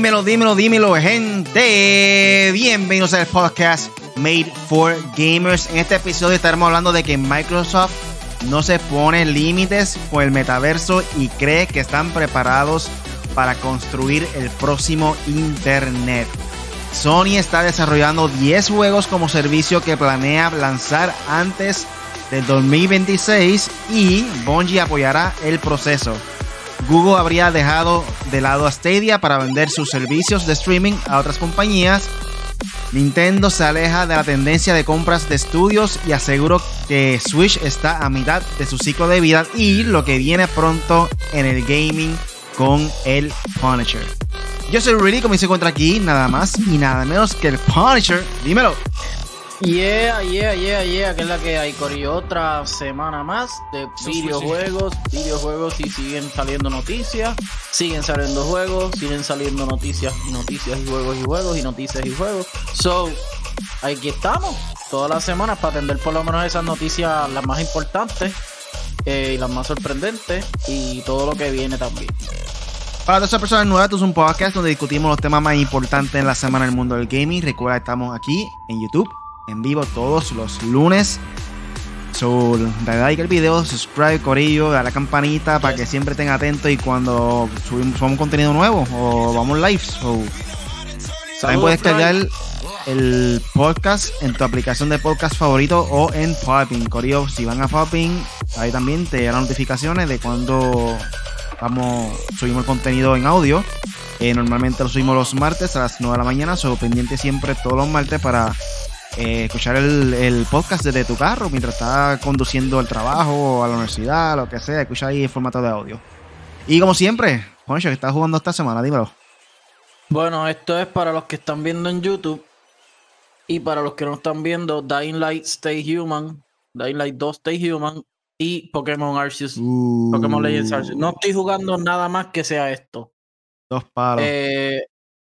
Dímelo, dímelo, dímelo, gente. Bienvenidos al podcast Made for Gamers. En este episodio estaremos hablando de que Microsoft no se pone límites con el metaverso y cree que están preparados para construir el próximo Internet. Sony está desarrollando 10 juegos como servicio que planea lanzar antes del 2026 y Bungie apoyará el proceso. Google habría dejado de lado a Stadia para vender sus servicios de streaming a otras compañías. Nintendo se aleja de la tendencia de compras de estudios y aseguró que Switch está a mitad de su ciclo de vida y lo que viene pronto en el gaming con el Punisher. Yo soy Rudy, como se encuentra aquí, nada más y nada menos que el Punisher. Dímelo. Yeah, yeah, yeah, yeah, que es la que hay, Cori. Otra semana más de videojuegos, videojuegos y siguen saliendo noticias, siguen saliendo juegos, siguen saliendo noticias y noticias y juegos y juegos y noticias y juegos. So, aquí estamos, todas las semanas para atender por lo menos esas noticias las más importantes eh, y las más sorprendentes y todo lo que viene también. Para todas esas personas nuevas, esto es un podcast donde discutimos los temas más importantes en la semana del mundo del gaming. Recuerda, estamos aquí en YouTube en vivo todos los lunes. So, dale like al video, subscribe, corillo, dale a la campanita para que siempre estén atentos y cuando subimos, un contenido nuevo o vamos live. So, también puedes cargar el podcast en tu aplicación de podcast favorito o en Popping. Corillo, si van a Popping, ahí también te dan notificaciones de cuando vamos, subimos el contenido en audio. Eh, normalmente lo subimos los martes a las 9 de la mañana, soy pendiente siempre todos los martes para eh, escuchar el, podcast desde tu carro mientras estás conduciendo el trabajo o a la universidad, lo que sea, escuchar ahí en formato de audio. Y como siempre, Juancho, que estás jugando esta semana? Dímelo. Bueno, esto es para los que están viendo en YouTube y para los que no están viendo, Dying Light Stay Human, Dying Light 2 Stay Human y Pokémon Arceus, uh. Pokémon Legends Arceus. No estoy jugando nada más que sea esto. Dos palos. Eh,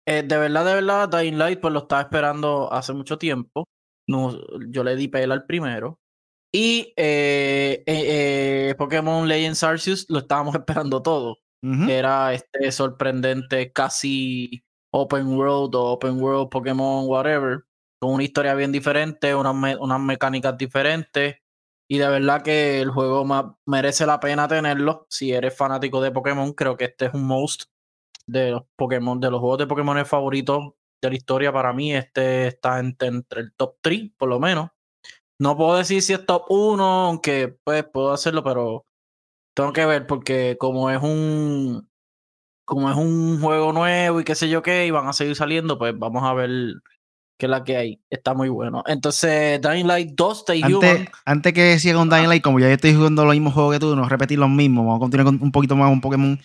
eh, de verdad, de verdad, Dying Light, pues lo estaba esperando hace mucho tiempo. No, yo le di pela al primero. Y eh, eh, Pokémon Legends Arceus lo estábamos esperando todo. Era este sorprendente, casi open world o open world Pokémon, whatever. Con una historia bien diferente, unas, unas mecánicas diferentes. Y de verdad que el juego merece la pena tenerlo. Si eres fanático de Pokémon, creo que este es un most de los Pokémon, de los juegos de Pokémon favoritos de la historia, para mí este está entre, el top 3, por lo menos. No puedo decir si es top 1, aunque pues puedo hacerlo, pero tengo que ver porque como es un como es un juego nuevo y qué sé yo qué, y van a seguir saliendo, pues vamos a ver qué es la que hay. Está muy bueno. Entonces, Dying Light 2, Stay antes, Antes que siga con Dying Light, como ya estoy jugando los mismos juegos que tú, no repetir los mismos, vamos a continuar con un poquito más un Pokémon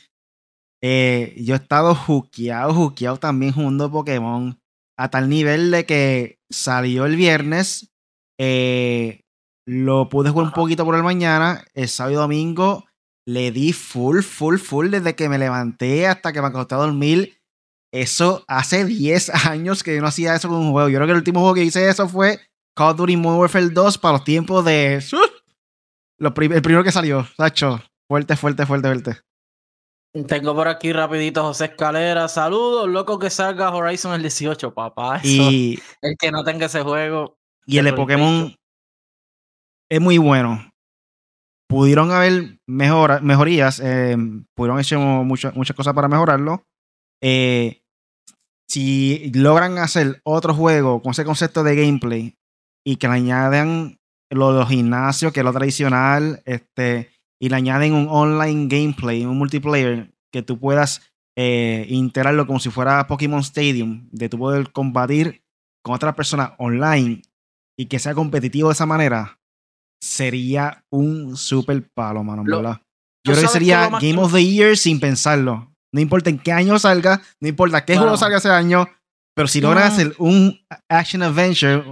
eh, yo he estado juqueado, juqueado también jugando Pokémon. A tal nivel de que salió el viernes. Eh, lo pude jugar un poquito por el mañana. El sábado y domingo le di full, full, full desde que me levanté hasta que me acosté a dormir. Eso hace 10 años que yo no hacía eso con un juego. Yo creo que el último juego que hice eso fue Call of Duty Modern Warfare 2 para los tiempos de. el primero que salió, Sacho. Fuerte, fuerte, fuerte, fuerte. Tengo por aquí rapidito José Escalera. Saludos, loco que salga Horizon el 18, papá. y el que no tenga ese juego. Y el de Pokémon es muy bueno. Pudieron haber mejorías, eh, pudieron hacer muchas cosas para mejorarlo. Eh, si logran hacer otro juego con ese concepto de gameplay y que le añaden los gimnasios, que es lo tradicional, este, y le añaden un online gameplay, un multiplayer que tú puedas eh, integrarlo como si fuera Pokémon Stadium, de tú poder combatir con otras personas online y que sea competitivo de esa manera, sería un super palo, mano, ¿verdad? Yo creo que sería Game of the Year sin pensarlo. No importa en qué año salga, no importa qué juego salga ese año, pero si logran hacer un action adventure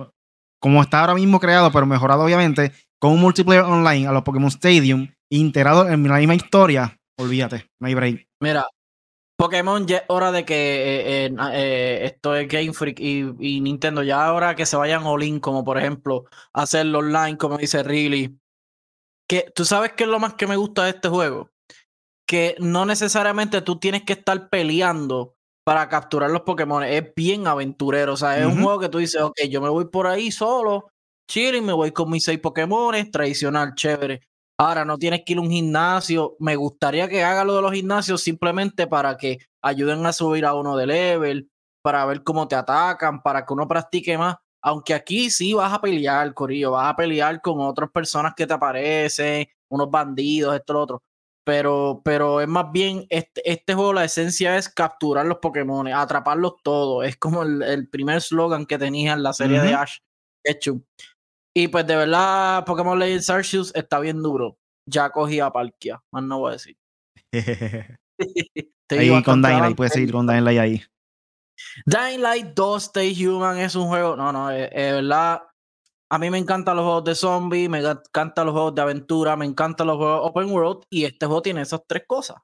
como está ahora mismo creado, pero mejorado obviamente, con un multiplayer online a los Pokémon Stadium, integrado en la misma historia, olvídate, no hay break. Mira, Pokémon ya es hora de que eh, eh, eh, esto es Game Freak y, Nintendo ya ahora que se vayan all in, como por ejemplo hacerlo online, como dice Riley. Que tú sabes qué es lo más que me gusta de este juego, que no necesariamente tú tienes que estar peleando para capturar los Pokémon. Es bien aventurero. O sea, es un juego que tú dices, ok, yo me voy por ahí solo, chilling, me voy con mis seis Pokémon, tradicional, chévere. Ahora, no tienes que ir a un gimnasio. Me gustaría que haga lo de los gimnasios simplemente para que ayuden a subir a uno de level, para ver cómo te atacan, para que uno practique más. Aunque aquí sí vas a pelear, Corillo, vas a pelear con otras personas que te aparecen, unos bandidos, esto, lo otro. Pero, pero es más bien, este, este juego, la esencia es capturar los Pokémon, atraparlos todos. Es como el, el primer slogan que tenía en la serie de. Ash Ketchum. Y pues de verdad, Pokémon Legends Arceus está bien duro. Ya cogí a Palkia, más no voy a decir. Ahí con Dying Light, puedes seguir con Dying Light ahí. Dying Light 2 Stay Human es un juego. No, no, es, es verdad. A mí me encantan los juegos de zombies, me encantan los juegos de aventura, me encantan los juegos open world y este juego tiene esas tres cosas.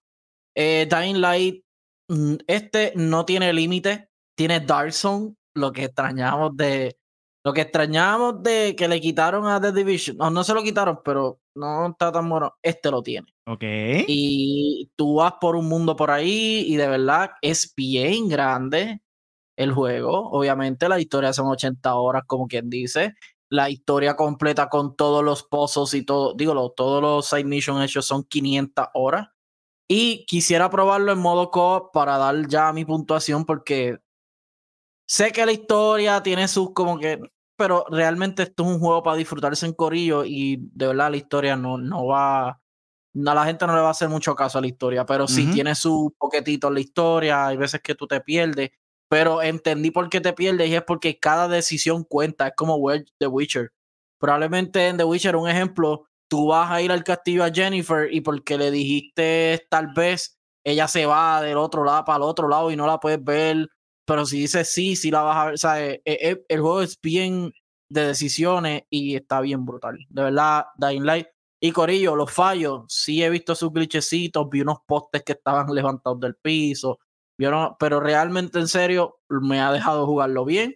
Eh, Dying Light, mm, este no tiene límite, tiene Dark Zone, lo que extrañamos de. Lo que extrañamos de que le quitaron a The Division. No, no se lo quitaron, pero no está tan bueno. Este lo tiene. Ok. Y tú vas por un mundo por ahí y de verdad es bien grande el juego. Obviamente la historia son 80 horas, como quien dice. La historia completa con todos los pozos y todo, digo, todos los side missions hechos son 500 horas. Y quisiera probarlo en modo co para dar ya mi puntuación porque sé que la historia tiene sus como que, pero realmente esto es un juego para disfrutarse en corillo y de verdad la historia no, no va, no, a la gente no le va a hacer mucho caso a la historia, pero sí tiene sus poquetitos la historia, hay veces que tú te pierdes, pero entendí por qué te pierdes y es porque cada decisión cuenta, es como The Witcher. Probablemente en The Witcher, un ejemplo, tú vas a ir al castillo a Jennifer y porque le dijiste tal vez ella se va del otro lado para el otro lado y no la puedes ver, pero si dices sí, sí la vas a ver. O sea, eh, eh, el juego es bien de decisiones y está bien brutal. De verdad, Dying Light. Y Corillo, los fallos, sí he visto sus glitchecitos, vi unos postes que estaban levantados del piso, unos- pero realmente en serio me ha dejado jugarlo bien.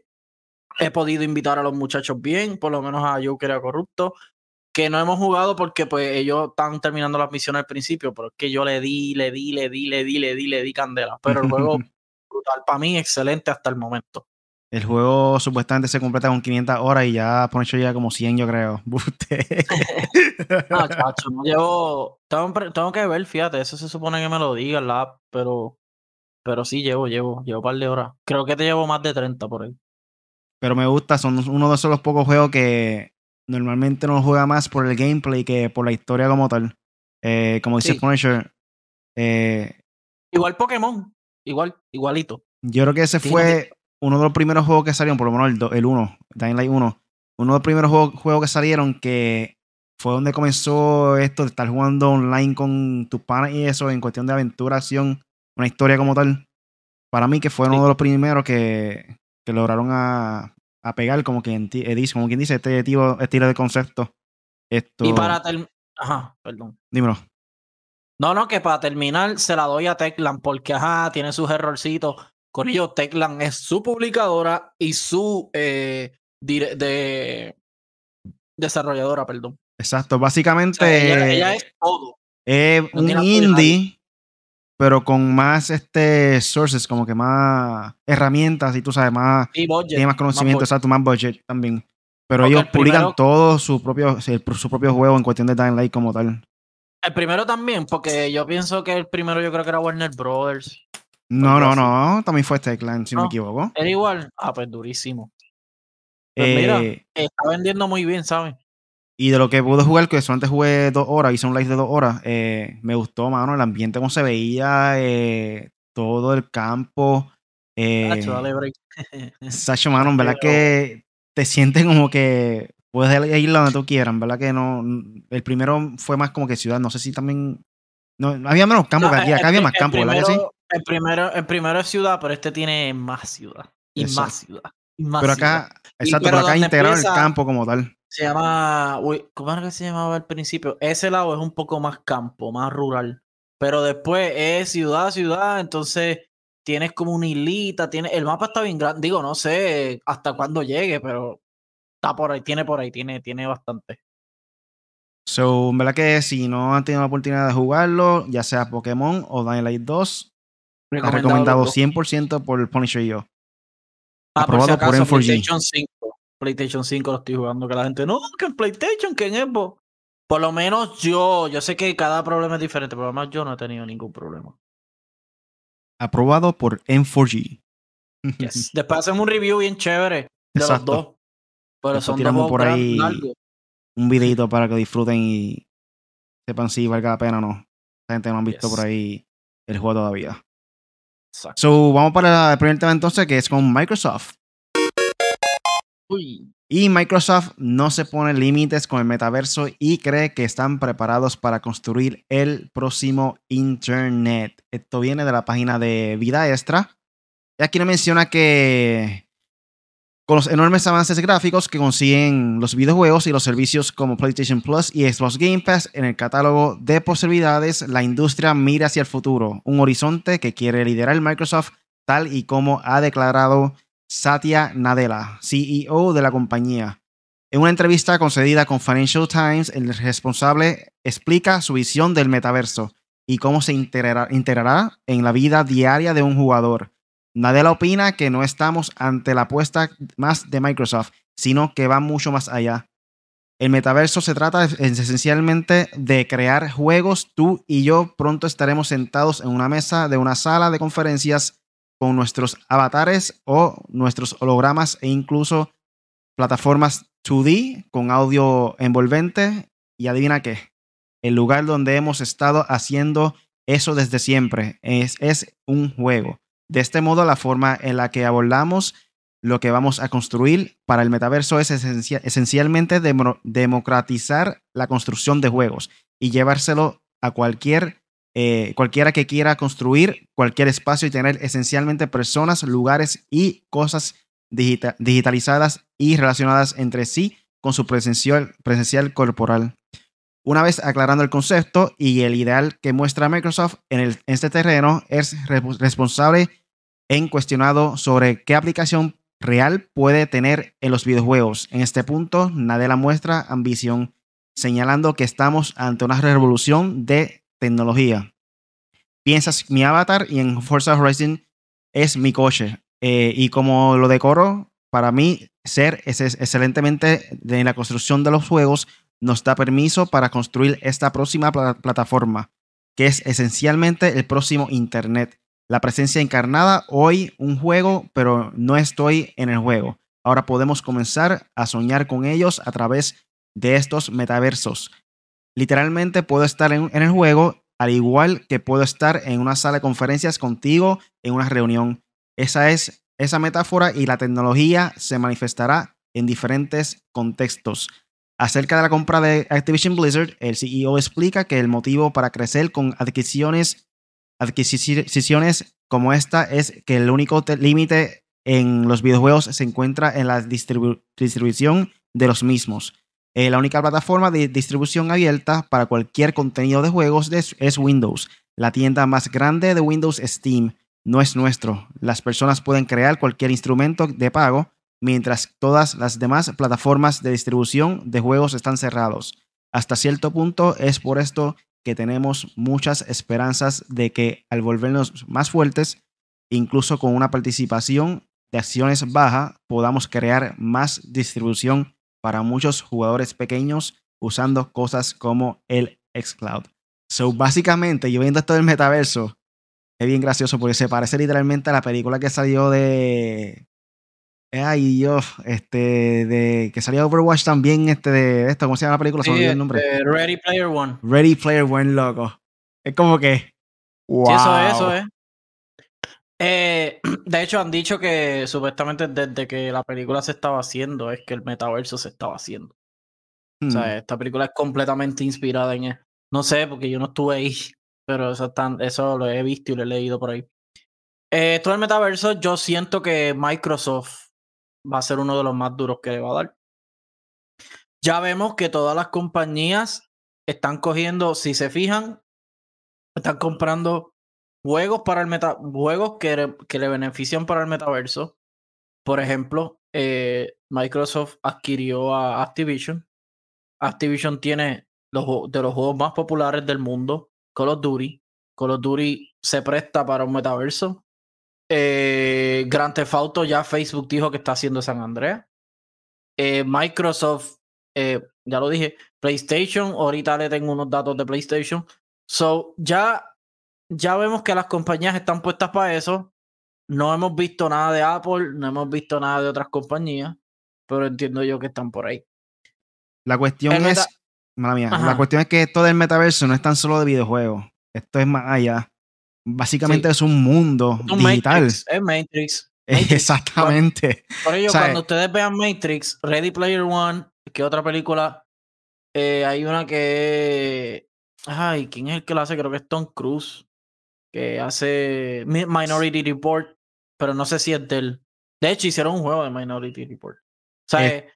He podido invitar a los muchachos bien, por lo menos a Joker y a Corrupto, que no hemos jugado porque pues ellos están terminando las misiones al principio, pero es que yo le di, le di, le di, le di, le di, le di candela. Pero el juego brutal para mí, excelente hasta el momento. El juego supuestamente se completa con 500 horas y ya por hecho ya como 100 yo creo. No, chacho, no llevo. Tengo, tengo que ver, fíjate, eso se supone que me lo diga la app, pero. Pero sí llevo, llevo, llevo un par de horas. Creo que te llevo más de 30 por ahí. Pero me gusta, son uno de esos los pocos juegos que normalmente no juega más por el gameplay que por la historia como tal. Eh, como dice Sí. Punisher, eh, Igual Pokémon, igual, igualito. yo creo que ese Sí, fue uno de los primeros juegos que salieron, por lo menos el, do- el 1, Dying Light 1. Uno de los primeros juegos, juegos que salieron que fue donde comenzó esto de estar jugando online con tus panas y eso en cuestión de aventura, acción, una historia como tal. Para mí que fue uno de los primeros que, que lograron a, a pegar, como quien, eh, dice, como quien dice, este tipo, estilo de concepto. Esto, Y para terminar. Ajá, perdón. dímelo. No, no, que para terminar se la doy a Teclan porque, ajá, tiene sus errorcitos. Con ello, Teclan es su publicadora y su eh, dire- de desarrolladora, perdón. Exacto, O básicamente sea, ella, ella es todo. es no un indie, pero con más este sources, como que más herramientas, y tú sabes, más, budget, tiene más conocimiento, budget. exacto, más budget también. Pero ellos el publican primero- todo su propio, su propio juego en cuestión de Dying Light como tal. El primero también, porque yo pienso que el primero yo creo que era Warner Brothers. No, no, no, también fue Techland, si no, me equivoco. Era igual. Ah, pues durísimo. Pues mira, Eh, está vendiendo muy bien, ¿sabes? y de lo que pude jugar, que solamente jugué dos horas, hice un live de dos horas, eh, me gustó, mano, el ambiente como se veía, eh, todo el campo. Eh, Nacho, dale break. Sacho, mano, en verdad que te sientes como que puedes ir donde tú quieras, verdad que no. El primero fue más como que ciudad, no sé si también. No, había menos campo No, que aquí, el- acá había más el campo, ¿verdad que sí? El primero, el primero es ciudad, pero este tiene más ciudad. Y Exacto. más ciudad. Y más Pero ciudad. acá, exacto, pero pero acá donde integraron el campo como tal. Se llama. uy, ¿Cómo era que se llamaba al principio? Ese lado es un poco más campo, más rural. Pero después es ciudad, ciudad. Entonces tienes como una islita. Tiene, el mapa está bien grande. Digo, no sé hasta cuándo llegue, pero está por ahí, tiene por ahí, tiene, tiene bastante. So, en verdad que si no han tenido la oportunidad de jugarlo, ya sea Pokémon o Dying Light 2, Está recomendado 100% por Punisher y yo. Ah, Aprobado por, M4G. PlayStation 5. PlayStation 5 lo estoy jugando. Que la gente, no, que en PlayStation, que en Xbox. Por lo menos yo, yo sé que cada problema es diferente, pero además yo no he tenido ningún problema. Aprobado por M4G. Después hacemos un review bien chévere de los dos. Pero son tiramos por ahí un videito para que disfruten y sepan si valga la pena o no. La gente no ha visto por ahí el juego todavía. So, vamos para el primer tema entonces, que es con Microsoft. Y Microsoft no se pone límites con el metaverso y cree que están preparados para construir el próximo Internet. Esto viene de la página de Vida Extra. Y aquí nos menciona que con los enormes avances gráficos que consiguen los videojuegos y los servicios como PlayStation Plus y Xbox Game Pass en el catálogo de posibilidades, la industria mira hacia el futuro, un horizonte que quiere liderar Microsoft tal y como ha declarado Satya Nadella, CEO de la compañía. En una entrevista concedida con Financial Times, el responsable explica su visión del metaverso y cómo se integrará en la vida diaria de un jugador Nadella opina que no estamos ante la apuesta más de Microsoft, sino que va mucho más allá. El metaverso se trata esencialmente de crear juegos. Tú y yo pronto estaremos sentados en una mesa de una sala de conferencias con nuestros avatares o nuestros hologramas e incluso plataformas 2D con audio envolvente. Y adivina qué, el lugar donde hemos estado haciendo eso desde siempre es, es un juego. De este modo, la forma en la que abordamos lo que vamos a construir para el metaverso es esencialmente democratizar la construcción de juegos y llevárselo a cualquier eh, cualquiera que quiera construir cualquier espacio y tener esencialmente personas, lugares y cosas digitalizadas y relacionadas entre sí con su presencial, presencial corporal. Una vez aclarando el concepto y el ideal que muestra Microsoft en, este terreno, es responsable en cuestionado sobre qué aplicación real puede tener en los videojuegos. En este punto, Nadella muestra ambición, señalando que estamos ante una revolución de tecnología. Piensas mi avatar y en Forza Horizon es mi coche. Eh, y como lo decoro, para mí ser es excelentemente de la construcción de los juegos nos da permiso para construir esta próxima plataforma, que es esencialmente el próximo Internet. La presencia encarnada, hoy un juego, pero no estoy en el juego. Ahora podemos comenzar a soñar con ellos a través de estos metaversos. Literalmente puedo estar en, en el juego, al igual que puedo estar en una sala de conferencias contigo en una reunión. Esa es esa metáfora y la tecnología se manifestará en diferentes contextos. Acerca de la compra de Activision Blizzard, el CEO explica que el motivo para crecer con adquisiciones, adquisiciones como esta es que el único límite en los videojuegos se encuentra en la distribución de los mismos. Eh, la única plataforma de distribución abierta para cualquier contenido de juegos es Windows. La tienda más grande de Windows Steam no es nuestro. Las personas pueden crear cualquier instrumento de pago mientras todas las demás plataformas de distribución de juegos están cerrados. Hasta cierto punto es por esto que tenemos muchas esperanzas de que al volvernos más fuertes, incluso con una participación de acciones baja, podamos crear más distribución para muchos jugadores pequeños usando cosas como el xCloud. So, básicamente, yo viendo esto del metaverso, es bien gracioso porque se parece literalmente a la película que salió de Ay, yo, este, de que salió Overwatch también, este, de esto, ¿cómo se llama la película? Sí, el nombre. Este, Ready Player One. Ready Player One, loco. Es como que. Wow. Sí, eso es, eso es. Eh, de hecho, han dicho que supuestamente desde que la película se estaba haciendo es que el metaverso se estaba haciendo. O sea, hmm. esta película es completamente inspirada en él. No sé, porque yo no estuve ahí, pero eso, eso lo he visto y lo he leído por ahí. Eh, todo el metaverso, yo siento que Microsoft va a ser uno de los más duros que le va a dar. Ya vemos que todas las compañías están cogiendo, si se fijan, están comprando juegos para el meta, juegos que, que le benefician para el metaverso. Por ejemplo, eh, Microsoft adquirió a Activision. Activision tiene los, de los juegos más populares del mundo, Call of Duty. Call of Duty se presta para un metaverso. Eh, Grand Theft Auto ya Facebook dijo que está haciendo San Andreas. Eh, Microsoft, eh, ya lo dije, PlayStation, ahorita le tengo unos datos de PlayStation. So, ya, ya vemos que las compañías están puestas para eso. No hemos visto nada de Apple, no hemos visto nada de otras compañías, pero entiendo yo que están por ahí. La cuestión El es, mala mía, la cuestión es que esto del metaverso no es tan solo de videojuegos. Esto es más allá. Básicamente Sí. es un mundo Un digital. Matrix, es Matrix. Matrix. Exactamente. Por ello, O sea, cuando ustedes vean Matrix, Ready Player One, que otra película, eh, hay una que. Ay, ¿quién es el que la hace? Creo que es Tom Cruise, que hace Mi- Minority Report, pero no sé si es de él. De hecho, hicieron un juego de Minority Report. O sea, eh,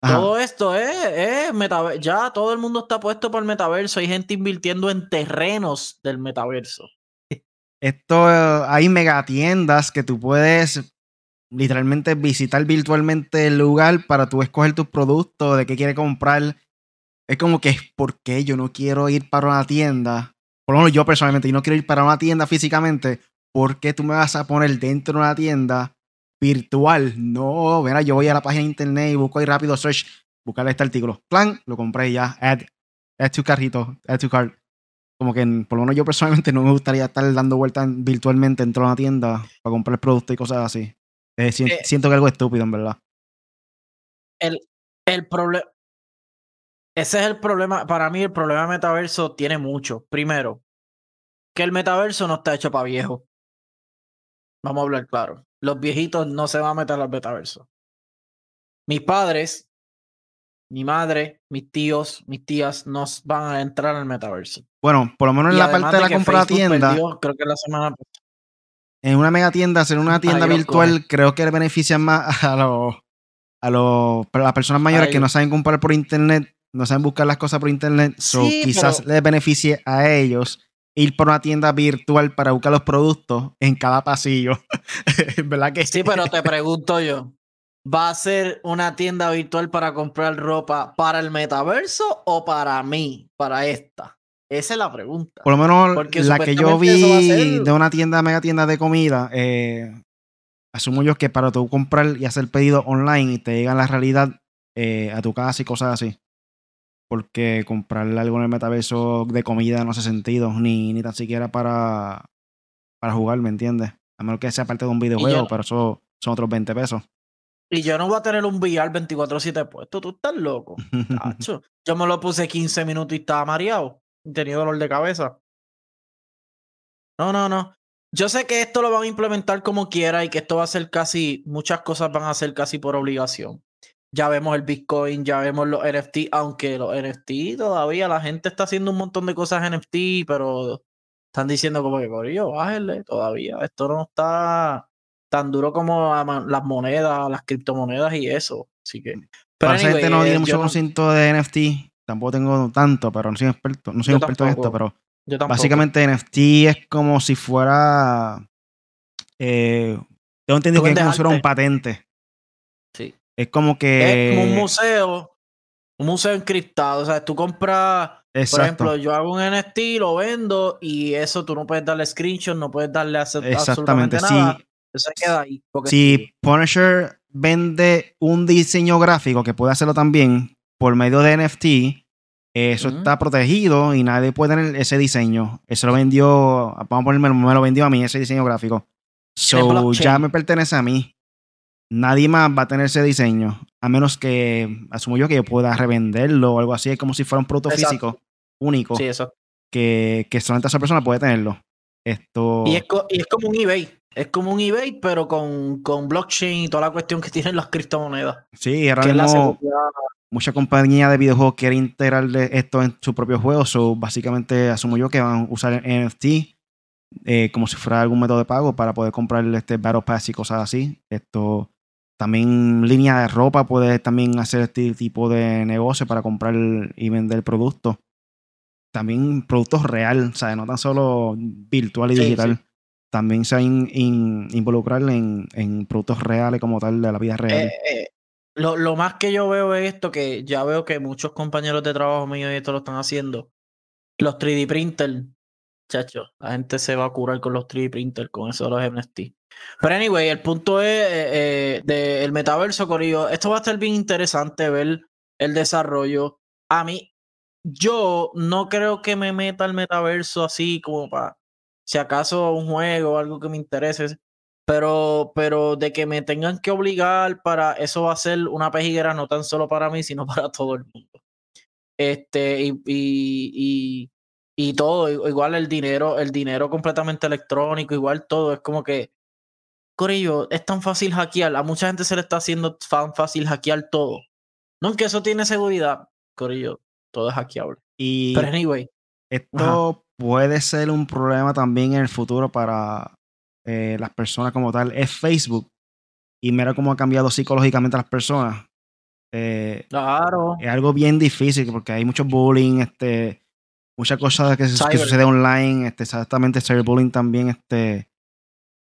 Ajá. todo esto es, es. Ya todo el mundo está puesto por el metaverso. Hay gente invirtiendo en terrenos del metaverso. Esto, hay megatiendas que tú puedes literalmente visitar virtualmente el lugar para tú escoger tus productos, de qué quieres comprar. Es como que, ¿por qué yo no quiero ir para una tienda? Por lo menos yo personalmente, yo no quiero ir para una tienda físicamente. ¿Por qué tú me vas a poner dentro de una tienda virtual? No, mira, yo voy a la página de internet y busco ahí rápido search, buscar este artículo. Plan, lo compré ya. Add, add to carrito, add to cart. Como que en- por lo menos yo personalmente no me gustaría estar dando vueltas virtualmente dentro de una tienda para comprar productos y cosas así. Eh, si- Eh, siento que es algo estúpido, en verdad. El, el problema. Ese es el problema. Para mí, el problema de metaverso tiene mucho. Primero, que el metaverso no está hecho para viejos. Vamos a hablar claro. Los viejitos no se van a meter al metaverso. Mis padres, mi madre, mis tíos, mis tías no van a entrar al metaverso. Bueno, por lo menos en Y la parte de la compra de Facebook tienda, perdió, creo que la semana en una mega tienda, hacer una tienda Ahí virtual, creo que le beneficia más a los a los a las personas mayores que no saben comprar por internet, no saben buscar las cosas por internet, so quizás pero- les beneficie a ellos ir por una tienda virtual para buscar los productos en cada pasillo. ¿Verdad que Sí, pero te pregunto yo. ¿Va a ser una tienda virtual para comprar ropa para el metaverso o para mí, para esta? Esa es la pregunta. Por lo menos Porque la que yo vi ser- de una tienda, mega tienda de comida, eh, asumo yo que para tú comprar y hacer pedido online y te llegan la realidad eh, a tu casa y cosas así. Porque comprarle algo en el metaverso de comida no hace sentido, ni, ni tan siquiera para, para jugar, ¿me entiendes? A menos que sea parte de un videojuego, yo- pero eso son otros 20 pesos. Y yo no voy a tener un VR 24-7 puesto. Tú estás loco. Tacho. Yo me lo puse 15 minutos y estaba mareado. y Tenía dolor de cabeza. No, no, no. Yo sé que esto lo van a implementar como quiera y que esto va a ser casi, muchas cosas van a ser casi por obligación. Ya vemos el Bitcoin, ya vemos los NFT, aunque los NFT todavía la gente está haciendo un montón de cosas NFT, pero están diciendo como que, Corillo, bájenle todavía. Esto no está tan duro como las monedas, las criptomonedas y eso. Así que. Pero esa gente anyway, no eh, tiene yo mucho no- conocimiento de NFT, tampoco tengo tanto, pero no soy experto, no soy Yo experto en esto, pero yo. Básicamente NFT es como si fuera. Eh, tengo entendido que es como si fuera un patente. Es como Es que. como un museo, un museo encriptado. O sea, tú compras, por ejemplo, yo hago un NFT, lo vendo y eso tú no puedes darle screenshot, no puedes darle absolutamente Si, nada. Eso se queda ahí. porque es si. Punisher vende un diseño gráfico que puede hacerlo también por medio de NFT, eso está protegido y nadie puede tener ese diseño. Eso lo vendió, vamos a ponerme, me lo vendió a mí, ese diseño gráfico. So, ya me pertenece a mí. Nadie más va a tener ese diseño. A menos que, asumo yo, que yo pueda revenderlo o algo así. Es como si fuera un producto Exacto. físico único Sí, eso. que, que solamente esa persona puede tenerlo. Esto. Y es, y es como un eBay. Es como un eBay, pero con, con blockchain y toda la cuestión que tienen las criptomonedas. Sí, ahora mismo mucha compañía de videojuegos quiere integrarle esto en su propio juego. So, básicamente, asumo yo que van a usar el NFT eh, como si fuera algún método de pago para poder comprar este Battle Pass y cosas así. Esto también línea de ropa puede también hacer este tipo de negocio para comprar y vender productos. También productos real, o sea, no tan solo virtual y Sí, digital. sí. También se in- in- involucrar en, en productos reales como tal de la vida real. Eh, eh, lo, lo más que yo veo es esto, que ya veo que muchos compañeros de trabajo míos y esto lo están haciendo. Los 3D printers chacho, la gente se va a curar con los 3D printers, con eso de los NFT. Pero anyway, el punto es eh, eh, del metaverso, Corillo. Esto va a estar bien interesante ver el desarrollo. A mí, yo no creo que me meta al metaverso así como para, si acaso un juego o algo que me interese. Pero, pero de que me tengan que obligar para eso va a ser una pejiguera no tan solo para mí, sino para todo el mundo. Este, y, y, y, todo, igual el dinero, el dinero completamente electrónico, igual todo, es como que, Corillo, es tan fácil hackear, a mucha gente se le está haciendo tan fácil hackear todo. No, que eso tiene seguridad, Corillo, todo es hackeable. Y Pero anyway, esto puede ser un problema también en el futuro para eh, las personas como tal. Es Facebook. Y mira cómo ha cambiado psicológicamente a las personas. Eh, claro. es algo bien difícil porque hay mucho bullying, este, muchas cosas que, que sucede online, este, exactamente cyberbullying también, este,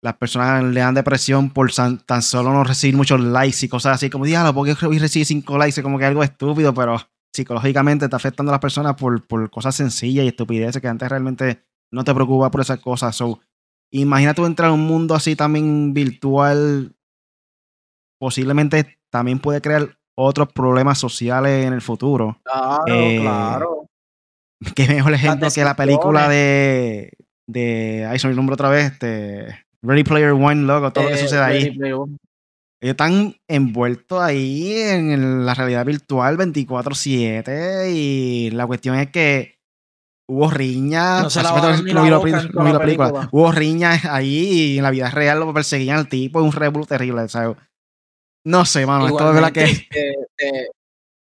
las personas le dan depresión por tan solo no recibir muchos likes y cosas así, como diablo, porque recibí cinco likes, es como que algo estúpido, pero psicológicamente está afectando a las personas por, por cosas sencillas y estupideces que antes realmente no te preocupa por esas cosas. So, imagínate entrar a un mundo así también virtual, posiblemente también puede crear otros problemas sociales en el futuro. Claro, eh, claro. Qué mejor ejemplo que la película de. de. Ahí se me nombre otra vez. Este. Ready Player One, loco, todo lo que eh, sucede ahí. Ellos están envueltos ahí en la realidad virtual 24-7 y la cuestión es que hubo riñas. No, se la no, vi la, película. Hubo riñas ahí y en la vida real lo perseguían al tipo. Es un revuelo terrible. ¿sabes? No sé, mano. esto es verdad que.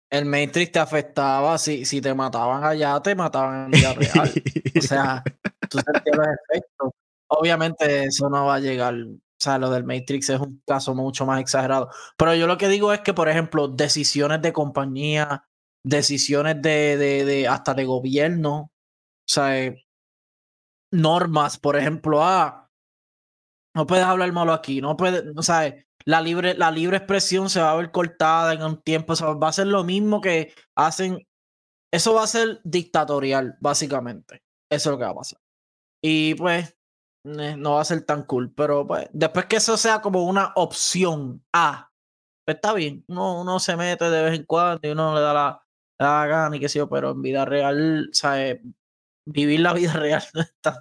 el Matrix te afectaba. Si, si te mataban allá, te mataban en vida real. o sea, tú sentías los efectos. Obviamente, eso no va a llegar. O sea, lo del Matrix es un caso mucho más exagerado. Pero yo lo que digo es que, por ejemplo, decisiones de compañía, decisiones de, de, de hasta de gobierno, o sea, eh, normas, por ejemplo, ah, no puedes hablar malo aquí, no puedes, o sea, la libre, la libre expresión se va a ver cortada en un tiempo, o va a ser lo mismo que hacen, eso va a ser dictatorial, básicamente. Eso es lo que va a pasar. Y pues, eh, no va a ser tan cool, pero pues, después que eso sea como una opción A, pues está bien, uno, uno se mete de vez en cuando y uno le da la, la gana y qué sé yo, pero en vida real, ¿sabes? Vivir la vida real no es tan,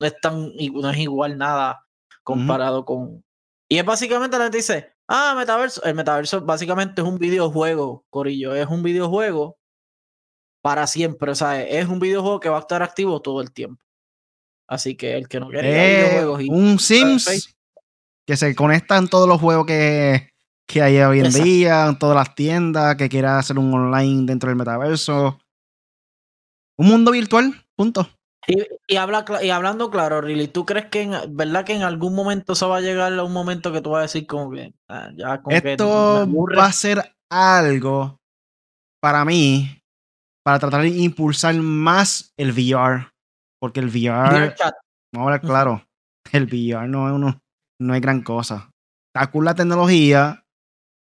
no es tan, no es igual nada comparado con, y es básicamente la gente dice, ah, metaverso. El metaverso básicamente es un videojuego, Corillo. Es un videojuego para siempre. O sea, es un videojuego que va a estar activo todo el tiempo. Así que el que no quiere eh, videojuegos y un Sims que se conectan todos los juegos que, que hay hoy en día, en todas las tiendas, que quiera hacer un online dentro del metaverso. Un mundo virtual, punto. Y, habla, y hablando claro, Riley, ¿tú crees que en, verdad que en algún momento eso va a llegar a un momento que tú vas a decir como que ah, ya Esto va a ser algo para mí para tratar de impulsar más el VR. Porque el VR, vamos a hablar claro, el VR no es uno, no es gran cosa. Está cool la tecnología,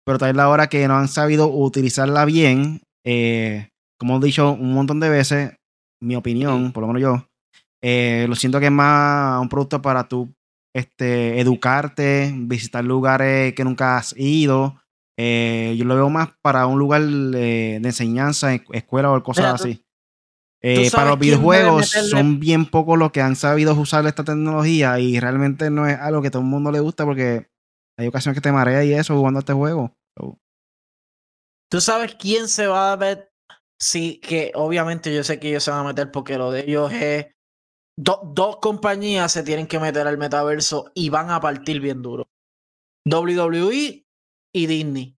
pero tal la hora que no han sabido utilizarla bien. Eh, como he dicho un montón de veces, mi opinión, por lo menos yo, eh, lo siento que es más un producto para tú este, educarte, visitar lugares que nunca has ido. Eh, yo lo veo más para un lugar de, enseñanza, escuela o cosas así. Eh, para los videojuegos son bien pocos los que han sabido usar esta tecnología y realmente no es algo que todo el mundo le gusta porque hay ocasiones que te marea y eso jugando este juego. ¿Tú sabes quién se va a ver? Sí, que obviamente yo sé que ellos se van a meter porque lo de ellos es dos compañías se tienen que meter al metaverso y van a partir bien duro. WWE y Disney.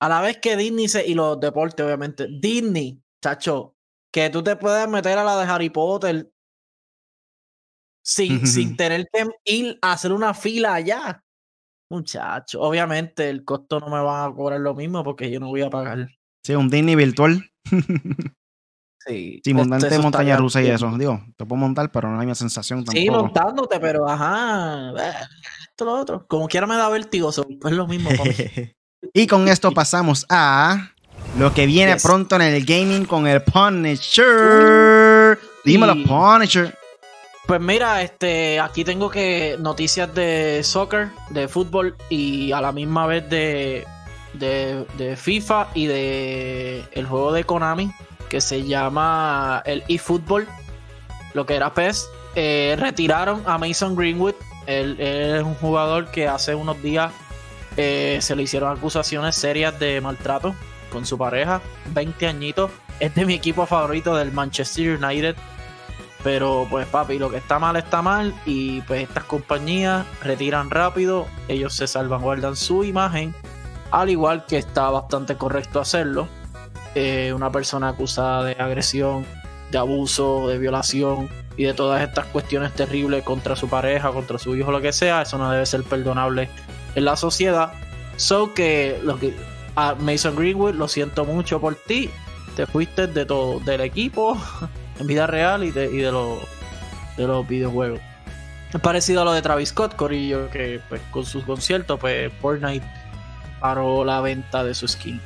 A la vez que Disney se, y los deportes, obviamente. Disney, chacho, que tú te puedes meter a la de Harry Potter sin, sin tener que ir a hacer una fila allá. Muchacho, obviamente el costo no me va a cobrar lo mismo porque yo no voy a pagar. Sí, un Disney virtual. Sí, sí montarte montaña rusa y eso. Digo, te puedo montar, pero no hay una sensación tampoco. Sí, montándote, pero ajá. Eh, esto lo otro. Como quiera me da vértigo, es lo mismo. y con esto pasamos a lo que viene pronto en el gaming con el Punisher. Dímelo, Punisher. Pues mira, este, aquí tengo que noticias de soccer, de fútbol y a la misma vez de, de, FIFA y de el juego de Konami que se llama el eFootball, lo que era PES. Eh, retiraron a Mason Greenwood. Él, es un jugador que hace unos días eh, se le hicieron acusaciones serias de maltrato con su pareja, 20 añitos. Es de mi equipo favorito del Manchester United. Pero pues papi, lo que está mal está mal y pues estas compañías retiran rápido, ellos se salvaguardan su imagen, al igual que está bastante correcto hacerlo. Eh, una persona acusada de agresión, de abuso, de violación y de todas estas cuestiones terribles contra su pareja, contra su hijo, lo que sea, eso no debe ser perdonable en la sociedad. So que, lo que a Mason Greenwood, lo siento mucho por ti, te fuiste de todo, del equipo, en vida real y de, y de, los, de los videojuegos. Es parecido a lo de Travis Scott, Corillo, que pues, con sus conciertos, pues Fortnite paró la venta de su skin.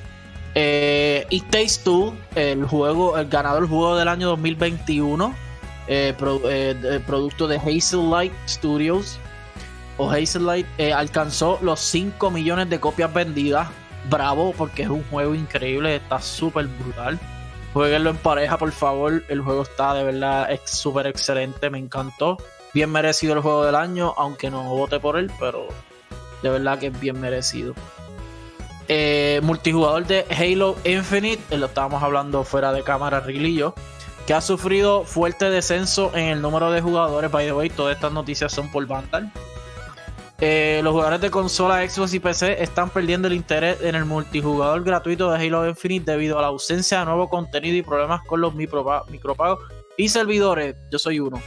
Eh, It Takes Two, el juego, el ganador del juego del año 2021, eh, eh producto de Light Studios o Light eh, alcanzó los 5 millones de copias vendidas. Bravo, porque es un juego increíble, está súper brutal. Jueguenlo en pareja, por favor. El juego está de verdad súper excelente, me encantó. Bien merecido el juego del año, aunque no vote por él, pero de verdad que es bien merecido. Eh, multijugador de Halo Infinite, eh, lo estábamos hablando fuera de cámara, Rilillo, que ha sufrido fuerte descenso en el número de jugadores. By the way, todas estas noticias son por Vandal. Eh, los jugadores de consola Xbox y PC están perdiendo el interés en el multijugador gratuito de Halo Infinite debido a la ausencia de nuevo contenido y problemas con los micropagos y servidores. Yo soy uno.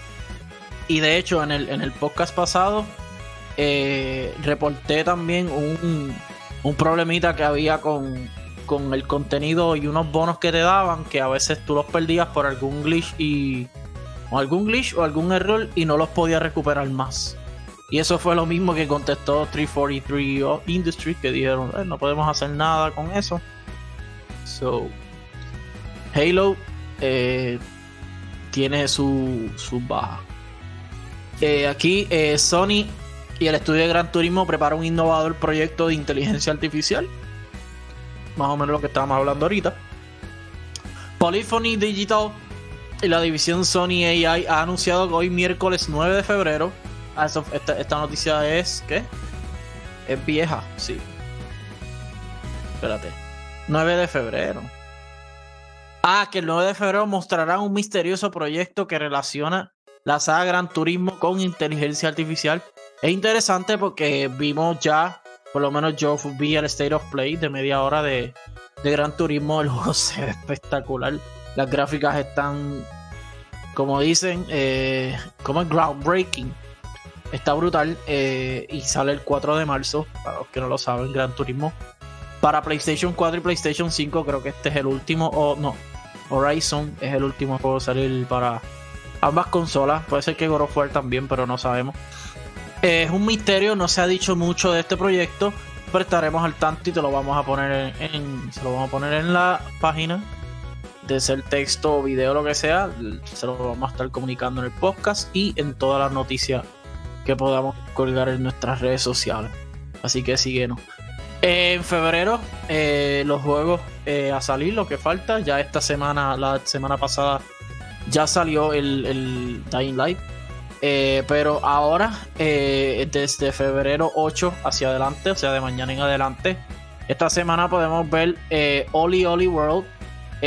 Y de hecho, en el, en el podcast pasado, eh, reporté también un, un problemita que había con, con el contenido y unos bonos que te daban que a veces tú los perdías por algún glitch y algún glitch o algún error y no los podías recuperar más. Y eso fue lo mismo que contestó 343 Industries, que dijeron, eh, no podemos hacer nada con eso. So, Halo eh, tiene su, su baja. Eh, aquí Sony y el estudio de Gran Turismo prepara un innovador proyecto de inteligencia artificial. Más o menos lo que estábamos hablando ahorita. Polyphony Digital y la división Sony AI ha anunciado que hoy miércoles 9 de febrero Ah, esta, noticia es. ¿Qué? Es vieja, sí. Espérate. 9 de febrero. Ah, que el 9 de febrero mostrará un misterioso proyecto que relaciona la saga Gran Turismo con inteligencia artificial. Es interesante porque vimos ya, por lo menos yo vi el State of Play de media hora de, Gran Turismo. El juego se ve espectacular. Las gráficas están, como dicen, eh, como groundbreaking. Está brutal eh, y sale el 4 de marzo, para los que no lo saben, Gran Turismo. Para PlayStation 4 y PlayStation 5 creo que este es el último, o no, Horizon es el último juego a salir para ambas consolas. Puede ser que God of War también, pero no sabemos. es un misterio, no se ha dicho mucho de este proyecto, pero estaremos al tanto y te lo vamos a poner en, se lo vamos a poner en la página de ser texto video, lo que sea, se lo vamos a estar comunicando en el podcast y en todas las noticias que podamos colgar en nuestras redes sociales. Así que síguenos. en febrero, eh, los juegos eh, a salir, lo que falta. Ya esta semana, la semana pasada, ya salió el, el Dying Light. Eh, pero ahora, desde febrero 8 hacia adelante, o sea, de mañana en adelante, esta semana podemos ver Oli Oli World,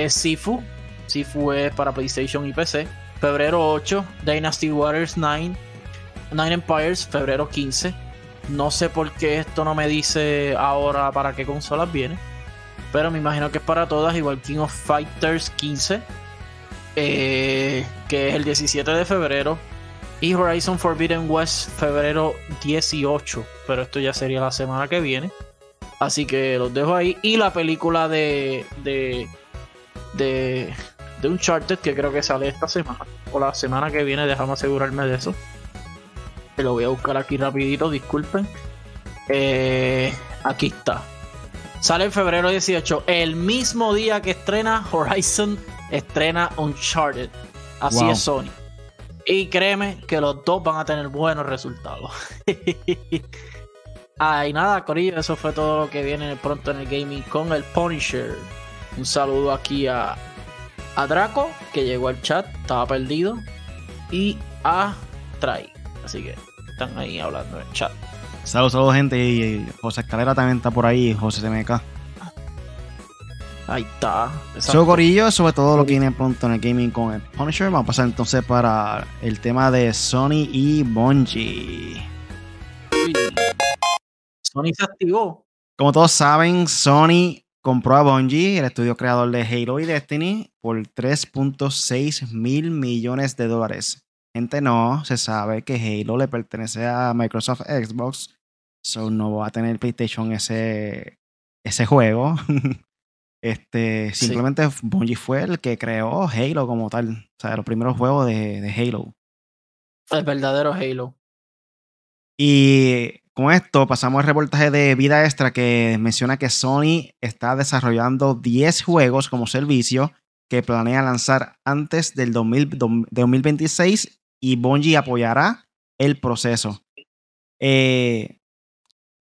Sifu. Sifu es para PlayStation y PC. Febrero 8, Dynasty Waters 9. Nine Empires, febrero 15. No sé por qué esto no me dice ahora para qué consolas viene. Pero me imagino que es para todas, igual King of Fighters 15. Eh, que es el 17 de febrero. Y Horizon Forbidden West, febrero 18. Pero esto ya sería la semana que viene. Así que los dejo ahí. Y la película de. de. de. de Uncharted, que creo que sale esta semana. O la semana que viene, déjame asegurarme de eso lo voy a buscar aquí rapidito, disculpen. Eh, aquí está. Sale en febrero 18. El mismo día que estrena Horizon, estrena Uncharted. Así es Sony. Y créeme que los dos van a tener buenos resultados. Ay, nada, Corillo, eso fue todo lo que viene pronto en el gaming con el Punisher. Un saludo aquí a, a Draco, que llegó al chat, estaba perdido. Y a Trai. Así que están ahí hablando en el chat. Saludos, saludos, gente. Y José Escalera también está por ahí, José CMK. Ahí está. So, Corillo, sobre todo lo que viene pronto en el gaming con el Punisher. Vamos a pasar entonces para el tema de Sony y Bungie. Sony se activó. Como todos saben, Sony compró a Bungie, el estudio creador de Halo y Destiny, por 3.6 mil millones de dólares. Gente, no, se sabe que Halo le pertenece a Microsoft Xbox, so no va a tener PlayStation ese, ese juego. este, simplemente Bungie fue el que creó Halo como tal, o sea, los primeros juegos de, de Halo. El verdadero Halo. Y con esto pasamos al reportaje de Vida Extra que menciona que Sony está desarrollando 10 juegos como servicio que planea lanzar antes del 2026 y Bungie apoyará el proceso. Eh,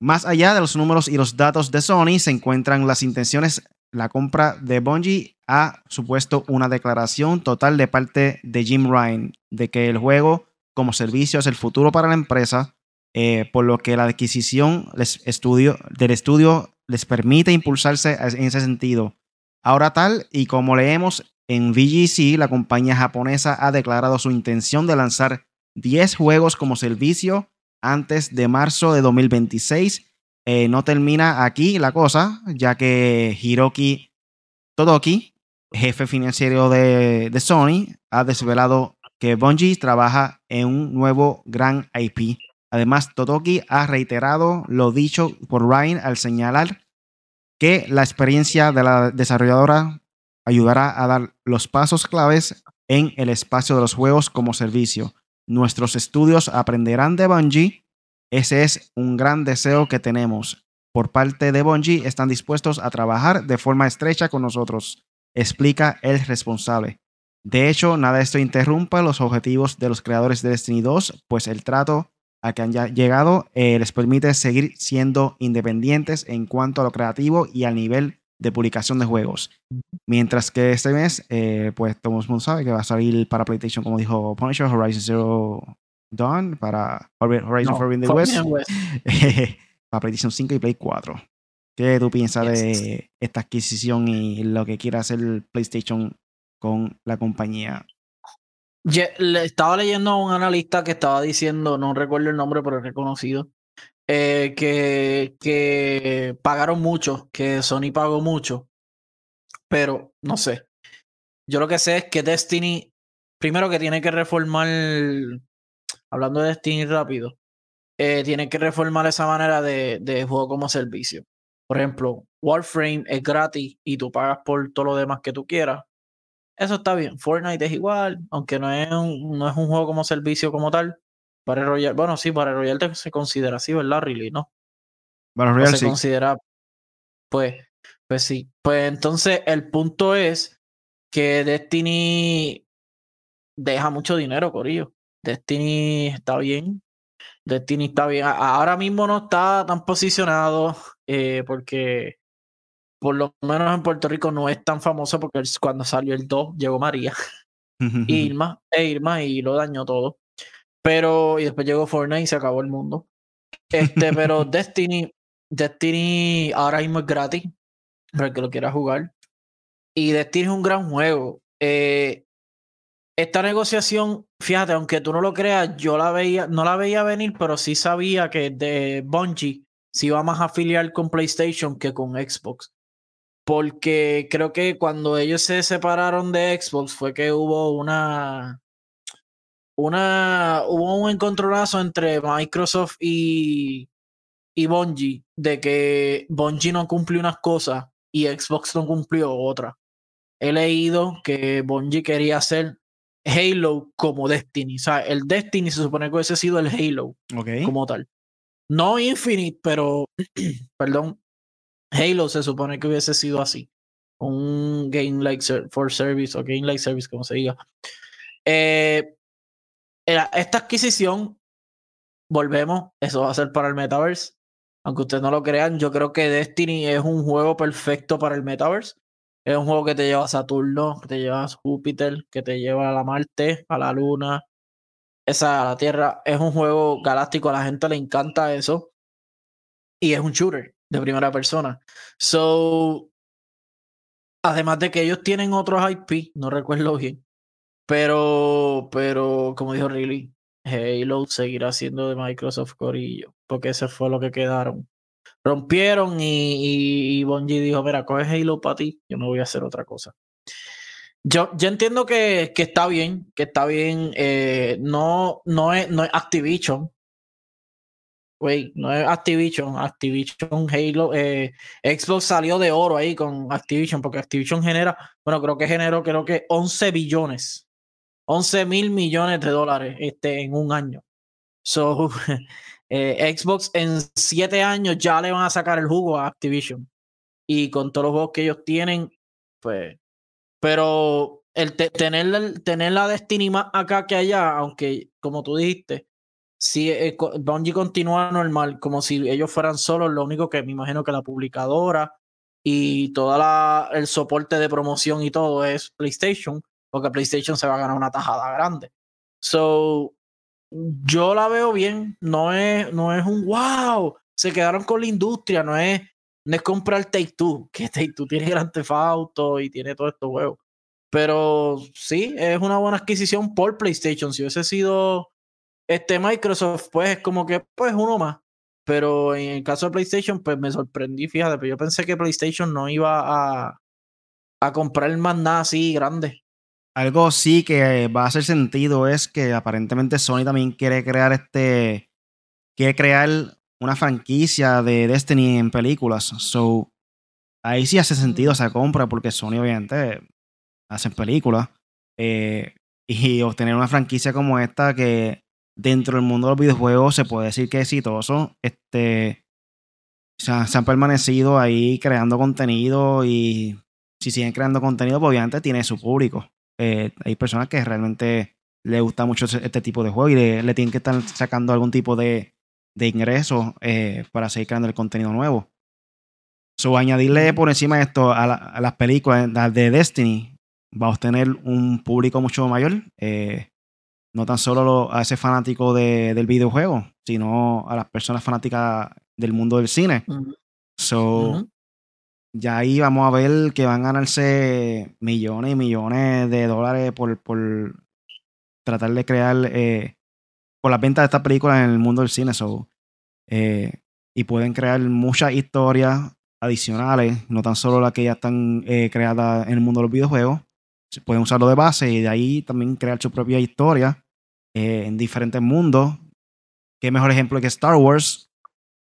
más allá de los números y los datos de Sony se encuentran las intenciones. La compra de Bungie ha supuesto una declaración total de parte de Jim Ryan de que el juego como servicio es el futuro para la empresa eh, por lo que la adquisición estudio, del estudio les permite impulsarse en ese sentido. Ahora tal y como leemos en VGC, la compañía japonesa ha declarado su intención de lanzar 10 juegos como servicio antes de marzo de 2026. Eh, no termina aquí la cosa, ya que Hiroki Todoki, jefe financiero de, de Sony, ha desvelado que Bungie trabaja en un nuevo gran IP Además, Totoki ha reiterado lo dicho por Ryan al señalar que la experiencia de la desarrolladora ayudará a dar los pasos claves en el espacio de los juegos como servicio. Nuestros estudios aprenderán de Bungie. Ese es un gran deseo que tenemos. Por parte de Bungie están dispuestos a trabajar de forma estrecha con nosotros, explica el responsable. De hecho, nada de esto interrumpa los objetivos de los creadores de Destiny 2, pues el trato a que han llegado eh, les permite seguir siendo independientes en cuanto a lo creativo y al nivel de publicación de juegos. Mientras que este mes, eh, pues todo el mundo sabe que va a salir para PlayStation, como dijo Punisher, Horizon Zero Dawn, para Horizon Forbidden West, para PlayStation 5 y Play 4. ¿Qué tú piensas de esta adquisición y lo que quiere hacer PlayStation con la compañía? le estaba leyendo a un analista que estaba diciendo, no recuerdo el nombre, pero es reconocido, eh, que, que pagaron mucho, que Sony pagó mucho, pero no sé. Yo lo que sé es que Destiny, primero que tiene que reformar, hablando de Destiny rápido, eh, tiene que reformar esa manera de, de juego como servicio. Por ejemplo, Warframe es gratis y tú pagas por todo lo demás que tú quieras. Eso está bien. Fortnite es igual, aunque no es un, no es un juego como servicio como tal. Para Royal, bueno, sí, para Royal se considera así, ¿verdad, Really? No. Para Royal se considera, pues, pues sí. Pues entonces el punto es que Destiny deja mucho dinero, Corillo. Destiny está bien. Destiny está bien. Ahora mismo no está tan posicionado eh, porque por lo menos en Puerto Rico no es tan famoso porque cuando salió el 2 llegó María Irma, e Irma y lo dañó todo. Pero, y después llegó Fortnite y se acabó el mundo. Este, pero Destiny, Destiny ahora mismo es gratis para el que lo quiera jugar. Y Destiny es un gran juego. Eh, esta negociación, fíjate, aunque tú no lo creas, yo la veía, no la veía venir, pero sí sabía que de Bungie se iba más a afiliar con PlayStation que con Xbox porque creo que cuando ellos se separaron de Xbox fue que hubo una una hubo un encontronazo entre Microsoft y y Bungie de que Bungie no cumplió unas cosas y Xbox no cumplió otras. He leído que Bungie quería hacer Halo como Destiny. O sea, el Destiny se supone que hubiese sido el Halo como tal. No Infinite, pero, perdón, Halo se supone que hubiese sido así. Un game like for service o game like service, como se diga. Eh, esta adquisición, volvemos, eso va a ser para el metaverse. Aunque ustedes no lo crean, yo creo que Destiny es un juego perfecto para el metaverse. Es un juego que te lleva a Saturno, que te lleva a Júpiter, que te lleva a la Marte, a la Luna, esa, a la Tierra. Es un juego galáctico, a la gente le encanta eso. Y es un shooter de primera persona. So, además de que ellos tienen otros IP, no recuerdo bien. Pero, pero, como dijo Riley, Halo seguirá siendo de Microsoft Corillo, porque ese fue lo que quedaron. Rompieron y, y, Bungie dijo, mira, coge Halo para ti, yo no voy a hacer otra cosa. Yo, yo entiendo que, que está bien, que está bien, eh, no, no, es, no es Activision, Wait, no es Activision, Activision Halo, eh, Xbox salió de oro ahí con Activision, porque Activision genera, bueno, creo que generó, creo que 11 billones 11 mil millones de dólares este, en un año. So, eh, Xbox en siete años ya le van a sacar el jugo a Activision. Y con todos los juegos que ellos tienen, pues. Pero el tener, tener la Destiny más acá que allá, aunque como tú dijiste, si eh, Bungie continúa normal, como si ellos fueran solos, lo único que me imagino que la publicadora y todo el soporte de promoción y todo es PlayStation porque PlayStation se va a ganar una tajada grande. So, yo la veo bien, no es, no es un wow, se quedaron con la industria, no es, no es comprar Take Two, que Take Two tiene Grand Theft y tiene todo esto huevo. Pero sí, es una buena adquisición por PlayStation. Si hubiese sido este Microsoft, pues es como que, pues uno más. Pero en el caso de PlayStation, pues me sorprendí, fíjate, pero yo pensé que PlayStation no iba a, a comprar más nada así grande. Algo sí que va a hacer sentido es que aparentemente Sony también quiere crear este. Quiere crear una franquicia de Destiny en películas. So, ahí sí hace sentido esa compra porque Sony obviamente hace películas. Eh, y obtener una franquicia como esta que dentro del mundo de los videojuegos se puede decir que es exitoso. Este, se han permanecido ahí creando contenido y si siguen creando contenido, pues obviamente tiene su público. Eh, hay personas que realmente le gusta mucho este tipo de juego y le, tienen que estar sacando algún tipo de, de ingreso eh, para seguir creando el contenido nuevo. So, añadirle por encima de esto a, las películas de Destiny va a obtener un público mucho mayor. Eh, no tan solo a ese fanático del videojuego, sino a las personas fanáticas del mundo del cine. So, ya ahí vamos a ver que van a ganarse millones y millones de dólares por, por tratar de crear eh, por la venta de estas películas en el mundo del cine. Eh, y pueden crear muchas historias adicionales, no tan solo las que ya están eh, creadas en el mundo de los videojuegos. Pueden usarlo de base y de ahí también crear su propia historia en diferentes mundos. Qué mejor ejemplo que Star Wars.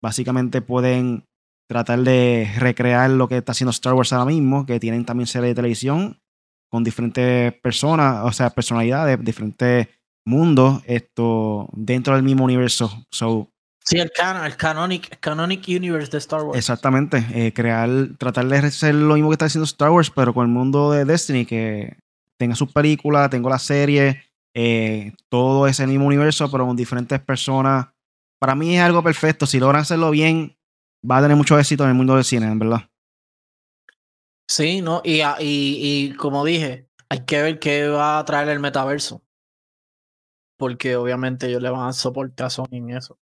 Básicamente pueden tratar de recrear lo que está haciendo Star Wars ahora mismo, que tienen también serie de televisión con diferentes personas, o sea, personalidades, diferentes mundos, esto dentro del mismo universo. So, sí, el, el canonic, canonic universe de Star Wars. Exactamente, eh, crear, tratar de hacer lo mismo que está haciendo Star Wars, pero con el mundo de Destiny, que tenga sus películas, tengo la serie, eh, todo ese mismo universo, pero con diferentes personas. Para mí es algo perfecto. Si logran hacerlo bien, va a tener mucho éxito en el mundo del cine, en verdad. Sí, ¿no? Y, y, y como dije, hay que ver qué va a traer el metaverso. Porque obviamente ellos le van a soportar Sony en eso.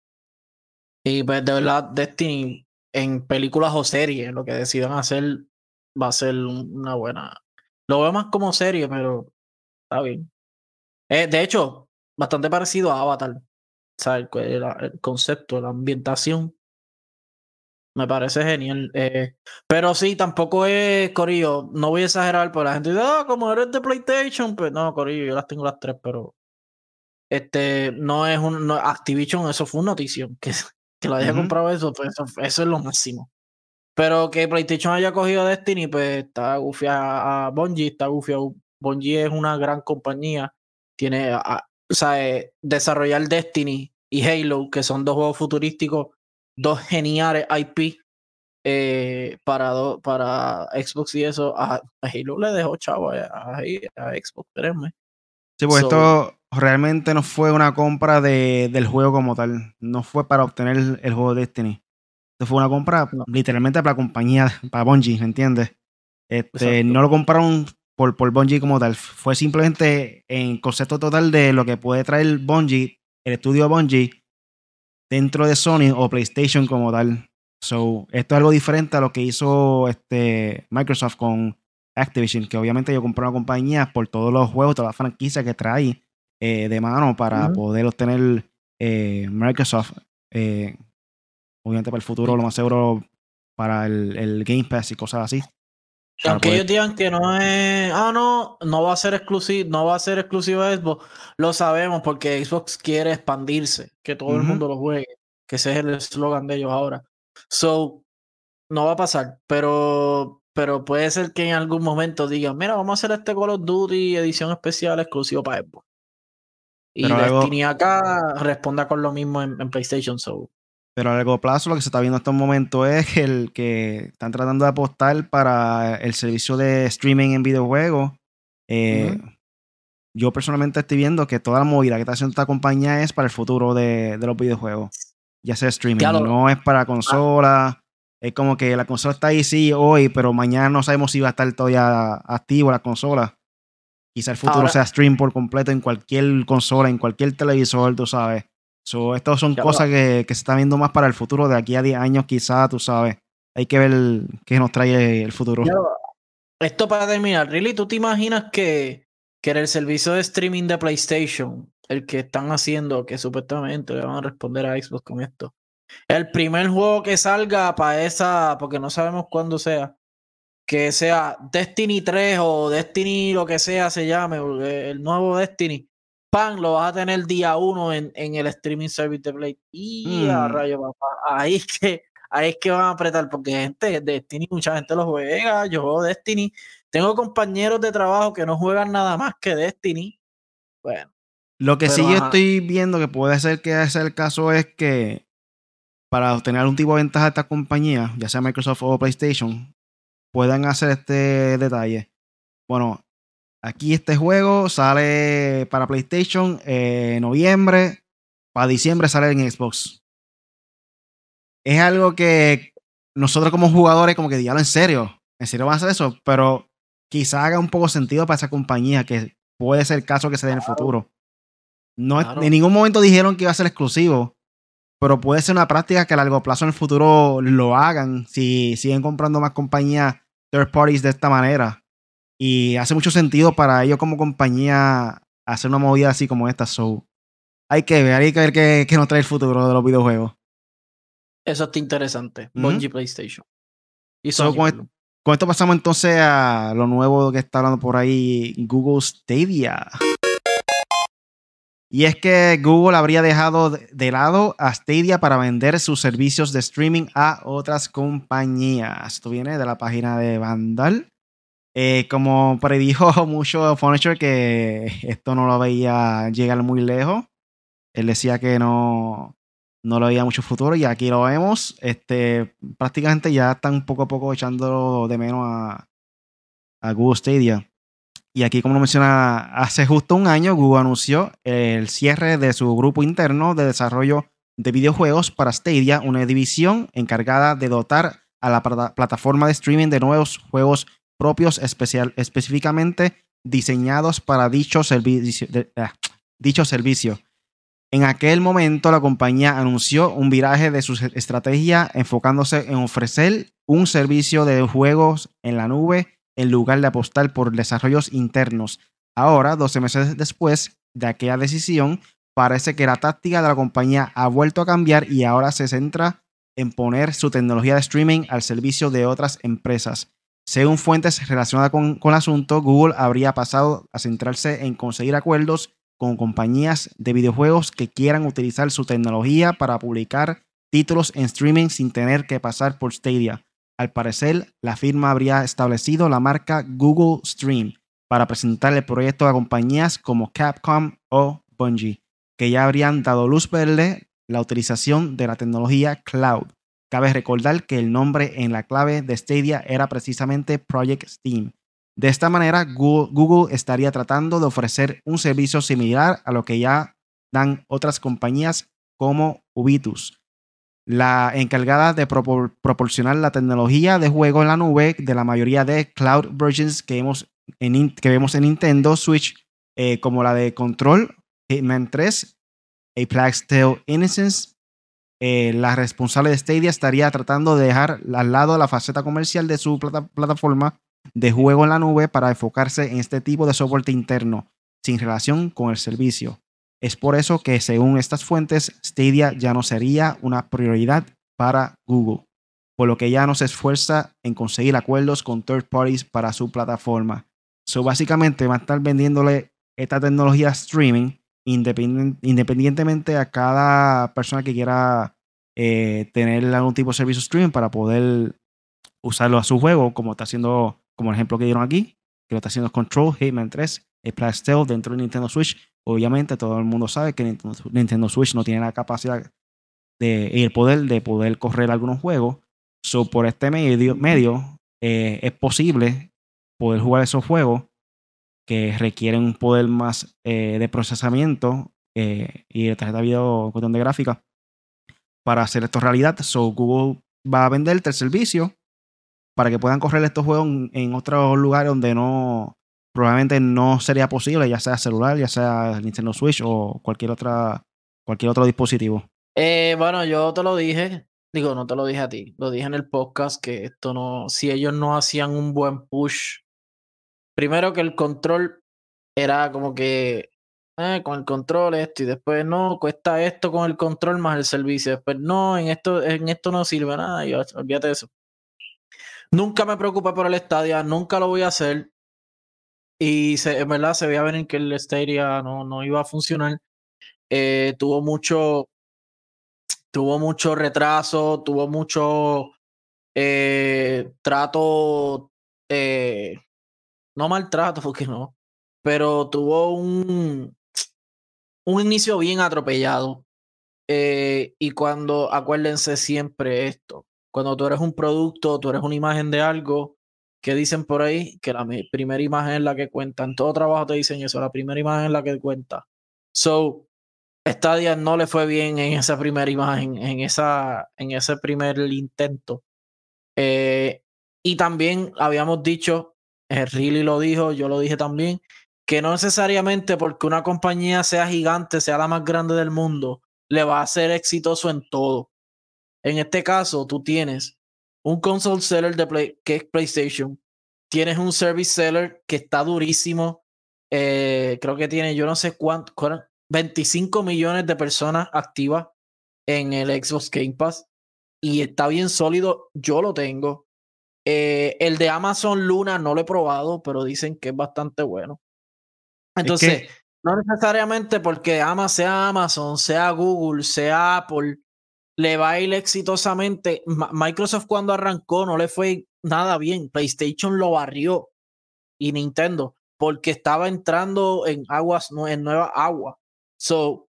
Y pues de verdad, Destiny en películas o series, lo que decidan hacer va a ser una buena. Lo veo más como serie, pero está bien. Eh, de hecho, bastante parecido a Avatar. O sea, el concepto, la ambientación me parece genial. Eh, pero sí, tampoco es Corillo. No voy a exagerar, porque la gente dice, ah, como eres de PlayStation, pues no, Corillo, yo las tengo las tres, pero este no es un Activision, eso fue una notición. Que, que lo haya comprado eso, pues eso, es lo máximo. Pero que PlayStation haya cogido Destiny, pues está gufia a Bungie, está gufia. Bungie es una gran compañía. Tiene, o sea, eh, desarrollar Destiny y Halo, que son dos juegos futurísticos dos geniales IP eh, para, para Xbox y eso. A, Halo le dejó chavo a, a, Xbox, créeme. Sí, pues esto, realmente no fue una compra de, del juego como tal. No fue para obtener el, juego de Destiny. Esto fue una compra literalmente para la compañía, para Bungie, ¿me entiendes? Este, no lo compraron por, por Bungie como tal. Fue simplemente en concepto total de lo que puede traer Bungie, el estudio Bungie, dentro de Sony o PlayStation como tal. So, esto es algo diferente a lo que hizo este, Microsoft con Activision, que obviamente yo compré una compañía por todos los juegos, todas las franquicias que trae eh, de mano para poder obtener eh, Microsoft. Eh, obviamente para el futuro, lo más seguro para el, Game Pass y cosas así. Aunque ellos digan que no es, ah no, no va a ser exclusivo, no va a ser exclusivo Xbox, lo sabemos porque Xbox quiere expandirse, que todo el mundo lo juegue, que ese es el eslogan de ellos ahora. So, no va a pasar, pero, pero puede ser que en algún momento digan, mira, vamos a hacer este Call of Duty edición especial exclusivo para Xbox. Y Destiny acá responda con lo mismo en, PlayStation. So. Pero a largo plazo lo que se está viendo en estos momentos es el que están tratando de apostar para el servicio de streaming en videojuegos. Eh, yo personalmente estoy viendo que toda la movida que está haciendo esta compañía es para el futuro de, los videojuegos. Ya sea streaming, no es para consola. Es como que la consola está ahí sí hoy, pero mañana no sabemos si va a estar todavía activo la consola. Quizá el futuro sea stream por completo en cualquier consola, en cualquier televisor, tú sabes. So, estas son cosas que, se están viendo más para el futuro, de aquí a 10 años quizá, tú sabes. Hay que ver qué nos trae el futuro. esto para terminar, Really, ¿tú te imaginas que, que en el servicio de streaming de PlayStation, el que están haciendo, que supuestamente le van a responder a Xbox con esto, el primer juego que salga para esa, porque no sabemos cuándo sea, que sea Destiny 3 o Destiny lo que sea se llame, el nuevo Destiny, pan, lo vas a tener día uno en, en el streaming service de Play. Y a mm. rayo, papá, ahí es que ahí es que van a apretar, porque gente, Destiny, mucha gente lo juega, yo juego Destiny. Tengo compañeros de trabajo que no juegan nada más que Destiny. Bueno. Lo que sí yo estoy viendo que puede ser que ese el caso es que para obtener algún tipo de ventaja de esta compañía, ya sea Microsoft o PlayStation, puedan hacer este detalle. Bueno, aquí este juego sale para PlayStation en noviembre, para diciembre sale en Xbox. Es algo que nosotros como jugadores como que diablo en serio, en serio van a hacer eso, pero quizá haga un poco sentido para esa compañía que puede ser el caso que se dé en el futuro. No, En ningún momento dijeron que iba a ser exclusivo, pero puede ser una práctica que a largo plazo en el futuro lo hagan si siguen comprando más compañías third parties de esta manera. Y hace mucho sentido para ellos como compañía hacer una movida así como esta. So, hay que ver, hay que ver qué, nos trae el futuro de los videojuegos. Eso está interesante. PlayStation. Y con, con, esto pasamos entonces a lo nuevo que está hablando por ahí Google Stadia. Y es que Google habría dejado de lado a Stadia para vender sus servicios de streaming a otras compañías. Esto viene de la página de Vandal. Eh, como predijo mucho Furniture que esto no lo veía llegar muy lejos. Él decía que no, no lo veía mucho futuro y aquí lo vemos. Este, prácticamente ya están poco a poco echando de menos a, a Google Stadia. Y aquí, como lo menciona, hace justo un año Google anunció el cierre de su grupo interno de desarrollo de videojuegos para Stadia, una división encargada de dotar a la plataforma de streaming de nuevos juegos propios especial, específicamente diseñados para dicho servicio, ah, dicho servicio. En aquel momento la compañía anunció un viraje de su estrategia enfocándose en ofrecer un servicio de juegos en la nube en lugar de apostar por desarrollos internos. Ahora, 12 meses después de aquella decisión, parece que la táctica de la compañía ha vuelto a cambiar y ahora se centra en poner su tecnología de streaming al servicio de otras empresas. Según fuentes relacionadas con, el asunto, Google habría pasado a centrarse en conseguir acuerdos con compañías de videojuegos que quieran utilizar su tecnología para publicar títulos en streaming sin tener que pasar por Stadia. Al parecer, la firma habría establecido la marca Google Stream para presentar el proyecto a compañías como Capcom o Bungie, que ya habrían dado luz verde la utilización de la tecnología cloud. Cabe recordar que el nombre en la clave de Stadia era precisamente Project Steam. De esta manera, Google, estaría tratando de ofrecer un servicio similar a lo que ya dan otras compañías como Ubitus, la encargada de proporcionar la tecnología de juego en la nube de la mayoría de cloud versions que, vemos en, que vemos en Nintendo Switch, eh, como la de Control, Hitman 3, A Plague Tale Innocence. Eh, la responsable de Stadia estaría tratando de dejar al lado la faceta comercial de su plataforma de juego en la nube para enfocarse en este tipo de soporte interno, sin relación con el servicio. Es por eso que, según estas fuentes, Stadia ya no sería una prioridad para Google, por lo que ya no se esfuerza en conseguir acuerdos con third parties para su plataforma. So, básicamente va a estar vendiéndole esta tecnología streaming independientemente a cada persona que quiera eh, tener algún tipo de servicio streaming para poder usarlo a su juego, como está haciendo como el ejemplo que dieron aquí, que lo está haciendo Control, Hitman 3, el Plastel dentro de Nintendo Switch. Obviamente todo el mundo sabe que Nintendo, Switch no tiene la capacidad de, y el poder de poder correr algunos juegos. So, por este medio, medio eh, es posible poder jugar esos juegos que requieren un poder más eh, de procesamiento eh, y de tarjeta de video cuestión de gráfica para hacer esto realidad. So Google va a venderte el servicio para que puedan correr estos juegos en, otros lugares donde no probablemente no sería posible, ya sea celular, ya sea Nintendo Switch o cualquier cualquier otro dispositivo. Eh, bueno, yo te lo dije, digo, no te lo dije a ti, lo dije en el podcast que esto no, si ellos no hacían un buen push, primero que el control era como que eh, con el control esto y después no, cuesta esto con el control más el servicio, después no, en esto, en esto no sirve nada, y olvídate de eso. Nunca me preocupé por el Stadia, nunca lo voy a hacer. Y en verdad se veía venir que el Stadia no, no iba a funcionar. Eh, tuvo mucho. Tuvo mucho retraso, tuvo mucho eh, trato. Eh, no maltrato, porque no. Pero tuvo un. Un inicio bien atropellado. y cuando, acuérdense siempre esto, cuando tú eres un producto, tú eres una imagen de algo, que dicen por ahí que la primera imagen es la que cuenta. En todo trabajo te dicen eso, la primera imagen es la que cuenta. So, Stadia no le fue bien en esa primera imagen, en, esa, en ese primer intento. Eh, y también habíamos dicho, eh, Riley lo dijo, yo lo dije también, que no necesariamente porque una compañía sea gigante, sea la más grande del mundo, le va a ser exitoso en todo. En este caso, tú tienes un console seller de que es PlayStation, tienes un service seller que está durísimo, eh, creo que tiene yo no sé cuánto, 25 millones de personas activas en el Xbox Game Pass y está bien sólido, yo lo tengo. Eh, el de Amazon Luna no lo he probado, pero dicen que es bastante bueno. Entonces, no necesariamente porque Ama sea Amazon, sea Google, sea Apple, le va a ir exitosamente. Microsoft cuando arrancó no le fue nada bien. PlayStation lo barrió y Nintendo porque estaba entrando en aguas, en nueva agua. So,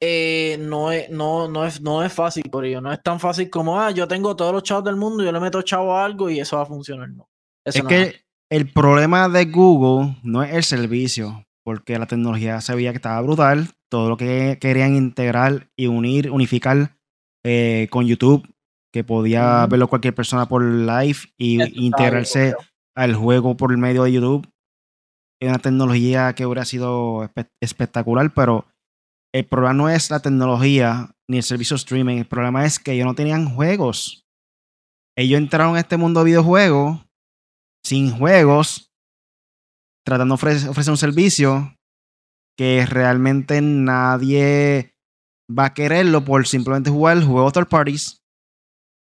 eh, no, es, no, no, es, no es fácil por ello. No es tan fácil como, ah, yo tengo todos los chavos del mundo, yo le meto chavo a algo y eso va a funcionar. No. es que el problema de Google no es el servicio, porque la tecnología se veía que estaba brutal. Todo lo que querían integrar y unir, unificar eh, con YouTube, que podía verlo cualquier persona por live y integrarse al juego por el medio de YouTube. Es una tecnología que hubiera sido espectacular, pero el problema no es la tecnología ni el servicio streaming, el problema es que ellos no tenían juegos. Ellos entraron a este mundo de videojuegos sin juegos, tratando de ofrecer un servicio que realmente nadie va a quererlo por simplemente jugar el juego third parties.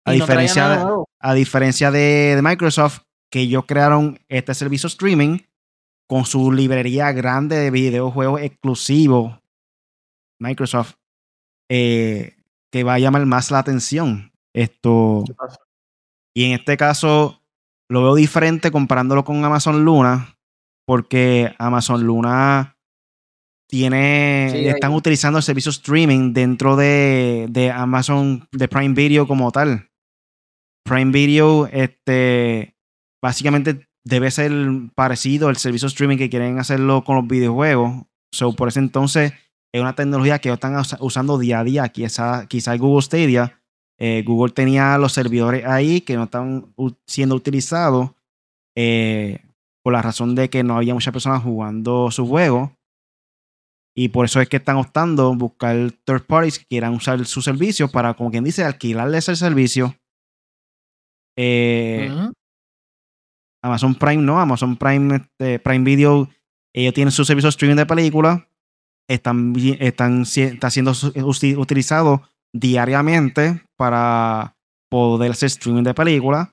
A diferencia, de, a diferencia de, Microsoft, que ellos crearon este servicio streaming con su librería grande de videojuegos exclusivos. Microsoft, eh, que va a llamar más la atención. Esto. Y en este caso, lo veo diferente comparándolo con Amazon Luna, porque Amazon Luna tiene, están utilizando el servicio streaming dentro de, de, Amazon, de Prime Video como tal. Prime Video, este, básicamente debe ser parecido el servicio streaming que quieren hacerlo con los videojuegos. So, por ese entonces es una tecnología que ellos están usando día a día. Quizá, quizá Google Stadia, eh, Google tenía los servidores ahí que no están siendo utilizados eh, por la razón de que no había muchas personas jugando su juego. Y por eso es que están optando buscar third parties que quieran usar su servicio para, como quien dice, alquilarles el servicio. Eh, Amazon Prime no, Amazon Prime, este, Prime Video, ellos tienen su servicio de streaming de películas, están, están está siendo utilizado diariamente para poder hacer streaming de películas.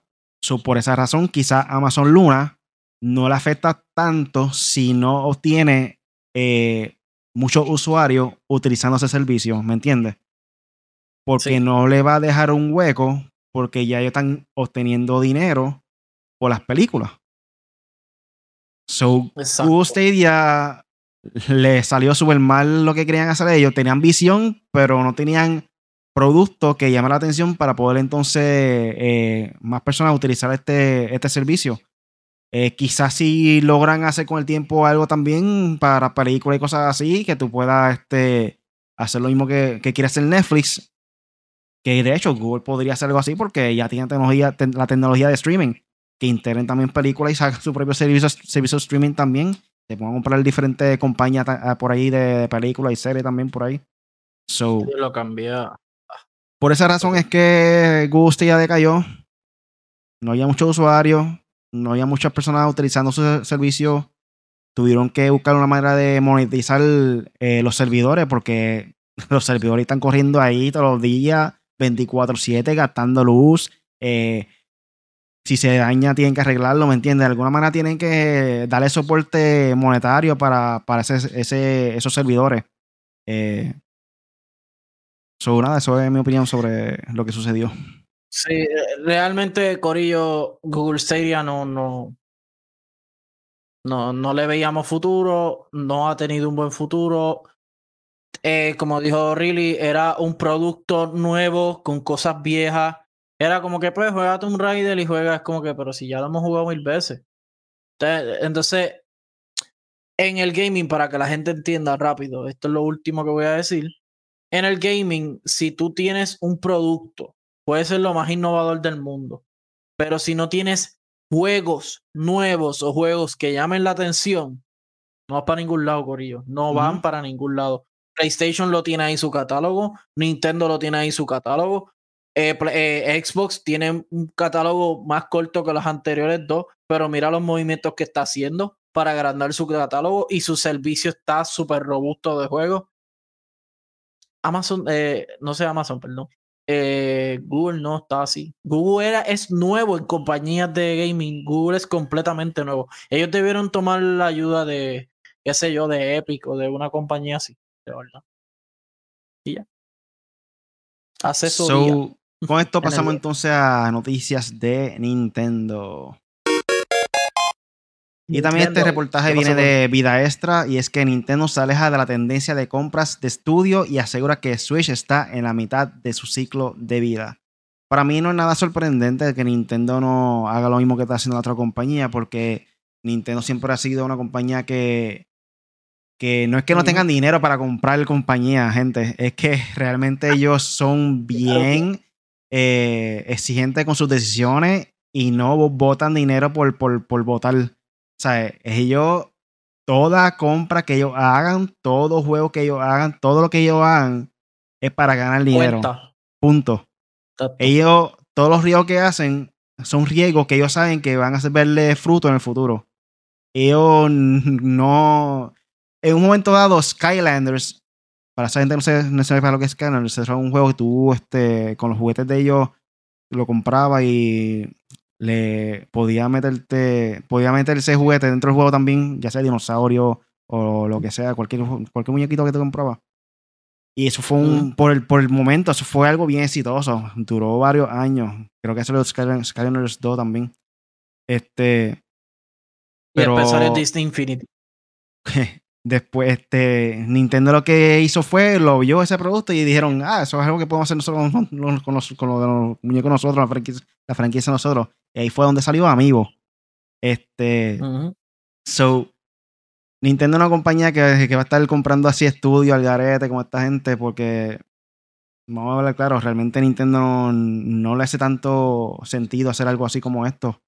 por esa razón, quizá Amazon Luna no le afecta tanto si no obtiene eh, muchos usuarios utilizando ese servicio, ¿me entiendes? Porque no le va a dejar un hueco porque ya ellos están obteniendo dinero por las películas. So, Google Stadia le salió súper mal lo que querían hacer ellos. Tenían visión, pero no tenían producto que llame la atención para poder entonces eh, más personas utilizar este, este servicio. Eh, quizás si logran hacer con el tiempo algo también para películas y cosas así, que tú puedas este, hacer lo mismo que, que quiere hacer Netflix. Que de hecho Google podría hacer algo así porque ya tiene tecnología, la tecnología de streaming que integren también películas y saquen su propio servicio, servicio de streaming también. Se pueden comprar diferentes compañías ah, por ahí de películas y series también por ahí. So, lo cambié. Por esa razón es que Google ya decayó. No había muchos usuarios, no había muchas personas utilizando su servicio. Tuvieron que buscar una manera de monetizar eh, los servidores porque los servidores están corriendo ahí todos los días, 24/7, gastando luz. Eh, si se daña tienen que arreglarlo, ¿me entiendes? De alguna manera tienen que darle soporte monetario para, para ese, esos servidores. Eh, nada, eso es mi opinión sobre lo que sucedió. Sí, realmente, Corillo, Google Stadia no, no, no, no le veíamos futuro, no ha tenido un buen futuro. Eh, como dijo Riley, era un producto nuevo con cosas viejas era como que, pues, juega Tomb Raider y juegas como que, pero si ya lo hemos jugado mil veces. Entonces, en el gaming, para que la gente entienda rápido, esto es lo último que voy a decir. En el gaming, si tú tienes un producto, puede ser lo más innovador del mundo, pero si no tienes juegos nuevos o juegos que llamen la atención, no vas para ningún lado, Corillo. No van para ningún lado. PlayStation lo tiene ahí su catálogo, Nintendo lo tiene ahí su catálogo, eh, eh, Xbox tiene un catálogo más corto que los anteriores dos, pero mira los movimientos que está haciendo para agrandar su catálogo y su servicio está súper robusto de juego. Amazon, eh, no sé Amazon, perdón. Google no está así. Google era, es nuevo en compañías de gaming. Google es completamente nuevo. Ellos debieron tomar la ayuda de, qué sé yo, de Epic o de una compañía así, de verdad. Y ya. Asesoría. Con esto pasamos entonces a noticias de Nintendo. Y también este reportaje viene de Vida Extra y es que Nintendo se aleja de la tendencia de compras de estudio y asegura que Switch está en la mitad de su ciclo de vida. Para mí no es nada sorprendente que Nintendo no haga lo mismo que está haciendo la otra compañía porque Nintendo siempre ha sido una compañía que, que no es que no tengan dinero para comprar compañía, gente, es que realmente ellos son bien eh, exigentes con sus decisiones y no votan dinero por, por, por votar. O sea, ellos, toda compra que ellos hagan, todo juego que ellos hagan, todo lo que ellos hagan es para ganar dinero. Punto. Ellos, todos los riesgos que hacen son riesgos que ellos saben que van a verle fruto en el futuro. Ellos no. En un momento dado, Skylanders para esa gente no se, no para lo que es Canon, es un juego que tú este, con los juguetes de ellos lo compraba y le podía meterte, podía meterse juguete dentro del juego también, ya sea dinosaurio o lo que sea, cualquier, cualquier muñequito que te compraba. Y eso fue un, por el, por el momento, eso fue algo bien exitoso. Duró varios años. Creo que eso lo Skylanders 2 también. Este. Pero, y el Disney Infinity. Después, este, Nintendo lo que hizo fue, lo vio ese producto y dijeron, ah, eso es algo que podemos hacer nosotros con los, con los, muñecos nosotros, la franquicia, la franquicia nosotros. Y ahí fue donde salió Amiibo. Este, so, Nintendo es una compañía que, que va a estar comprando así estudios al garete como esta gente porque, vamos a hablar claro, realmente Nintendo no, no le hace tanto sentido hacer algo así como esto.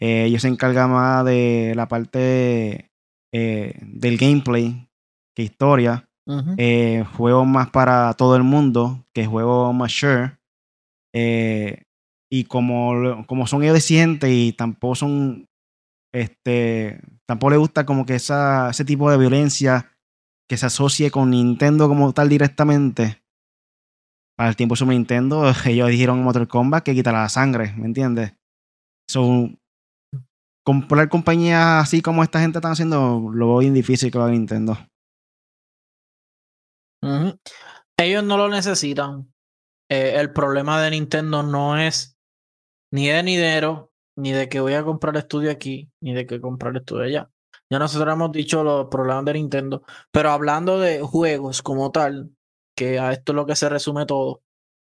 Eh, ellos se encargan más de la parte eh, del gameplay que historia. Eh, juegos más para todo el mundo que juegos más sure. Eh, y como, como son ellos exigentes y tampoco son este tampoco le gusta como que esa, ese tipo de violencia que se asocie con Nintendo como tal directamente. Para el tiempo de Super Nintendo, ellos dijeron en Mortal Kombat que quitará la sangre, ¿me entiendes? So, comprar compañías así como esta gente están haciendo, lo veo bien difícil que lo haga Nintendo. Ellos no lo necesitan. Eh, el problema de Nintendo no es ni de dinero, ni de que voy a comprar estudio aquí, ni de que comprar estudio allá. Ya nosotros hemos dicho los problemas de Nintendo, pero hablando de juegos como tal, que a esto es lo que se resume todo.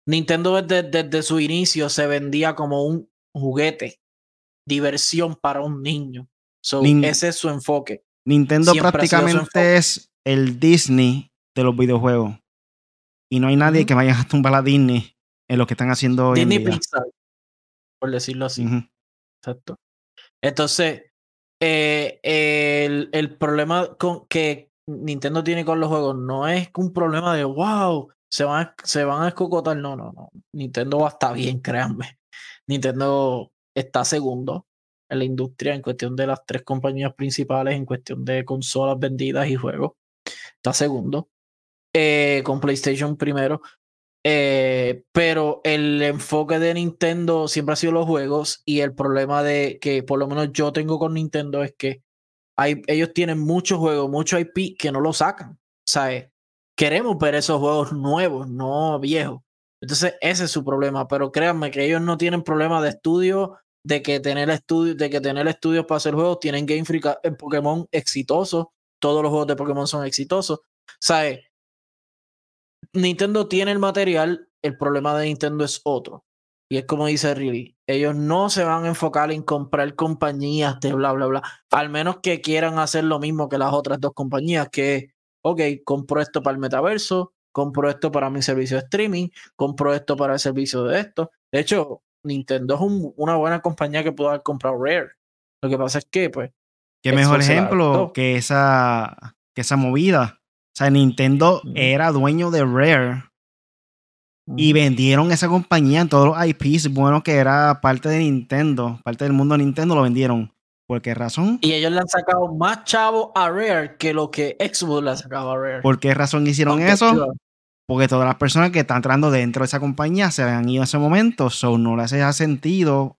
Nintendo desde su inicio se vendía como un juguete, diversión para un niño. So, Nin- ese es su enfoque. Nintendo Siempre prácticamente es el Disney de los videojuegos. Y no hay nadie que vaya a tumbar a Disney en lo que están haciendo hoy en Disney día. Pixar, por decirlo así. Exacto. Entonces, eh, el, el problema con, que Nintendo tiene con los juegos no es un problema de wow, se van, a- se van a escocotar. No, no, no. Nintendo va a estar bien, créanme. Nintendo está segundo en la industria en cuestión de las tres compañías principales, en cuestión de consolas vendidas y juegos. Está segundo. Eh, con PlayStation primero. Eh, pero el enfoque de Nintendo siempre ha sido los juegos y el problema de que por lo menos yo tengo con Nintendo es que hay, ellos tienen muchos juegos, muchos IP que no lo sacan. ¿Sabes? Queremos ver esos juegos nuevos, no viejos. Entonces ese es su problema, pero créanme que ellos no tienen problema de estudio, de que tener estudios, de que tener estudios para hacer juegos, tienen Game Freak en Pokémon exitosos, todos los juegos de Pokémon son exitosos. ¿Sabes? Nintendo tiene el material, el problema de Nintendo es otro. Y es como dice Riley, ellos no se van a enfocar en comprar compañías de bla, bla, bla. Al menos que quieran hacer lo mismo que las otras dos compañías, que ok, compro esto para el metaverso, compro esto para mi servicio de streaming, compro esto para el servicio de esto. De hecho, Nintendo es un- una buena compañía que pudo haber comprado Rare. Lo que pasa es que, pues, Qué mejor ejemplo que esa, que esa movida. O sea, Nintendo era dueño de Rare y vendieron esa compañía en todos los IPs bueno que era parte de Nintendo, parte del mundo de Nintendo, lo vendieron. ¿Por qué razón? y ellos le han sacado más chavo a Rare que lo que Xbox le ha sacado a Rare. ¿Por qué razón hicieron Aunque eso? Porque todas las personas que están entrando dentro de esa compañía se habían ido en ese momento. So no le hace sentido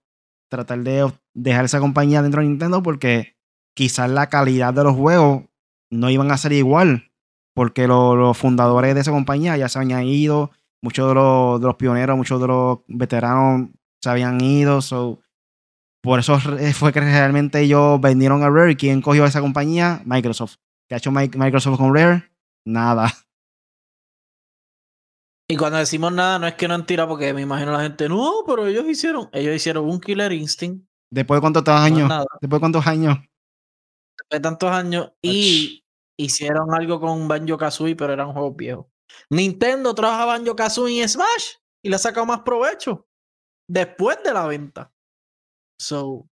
tratar de dejar esa compañía dentro de Nintendo porque quizás la calidad de los juegos no iban a ser igual. Porque lo- los fundadores de esa compañía ya se habían ido. Muchos de los, pioneros, muchos de los veteranos se habían ido. So, por eso re- fue que realmente ellos vendieron a Rare. ¿Y quién cogió esa compañía? Microsoft. ¿Qué ha hecho Mi- Microsoft con Rare? Nada. Y cuando decimos nada, no es que no han tirado, porque me imagino la gente, no, pero ellos hicieron, ellos hicieron un Killer Instinct, ¿Después de cuántos años? ¿Después de cuántos años? después de tantos años, y hicieron algo con Banjo Kazooie, pero eran juegos viejos. Nintendo trabaja Banjo Kazooie en Smash y le ha sacado más provecho después de la venta. So,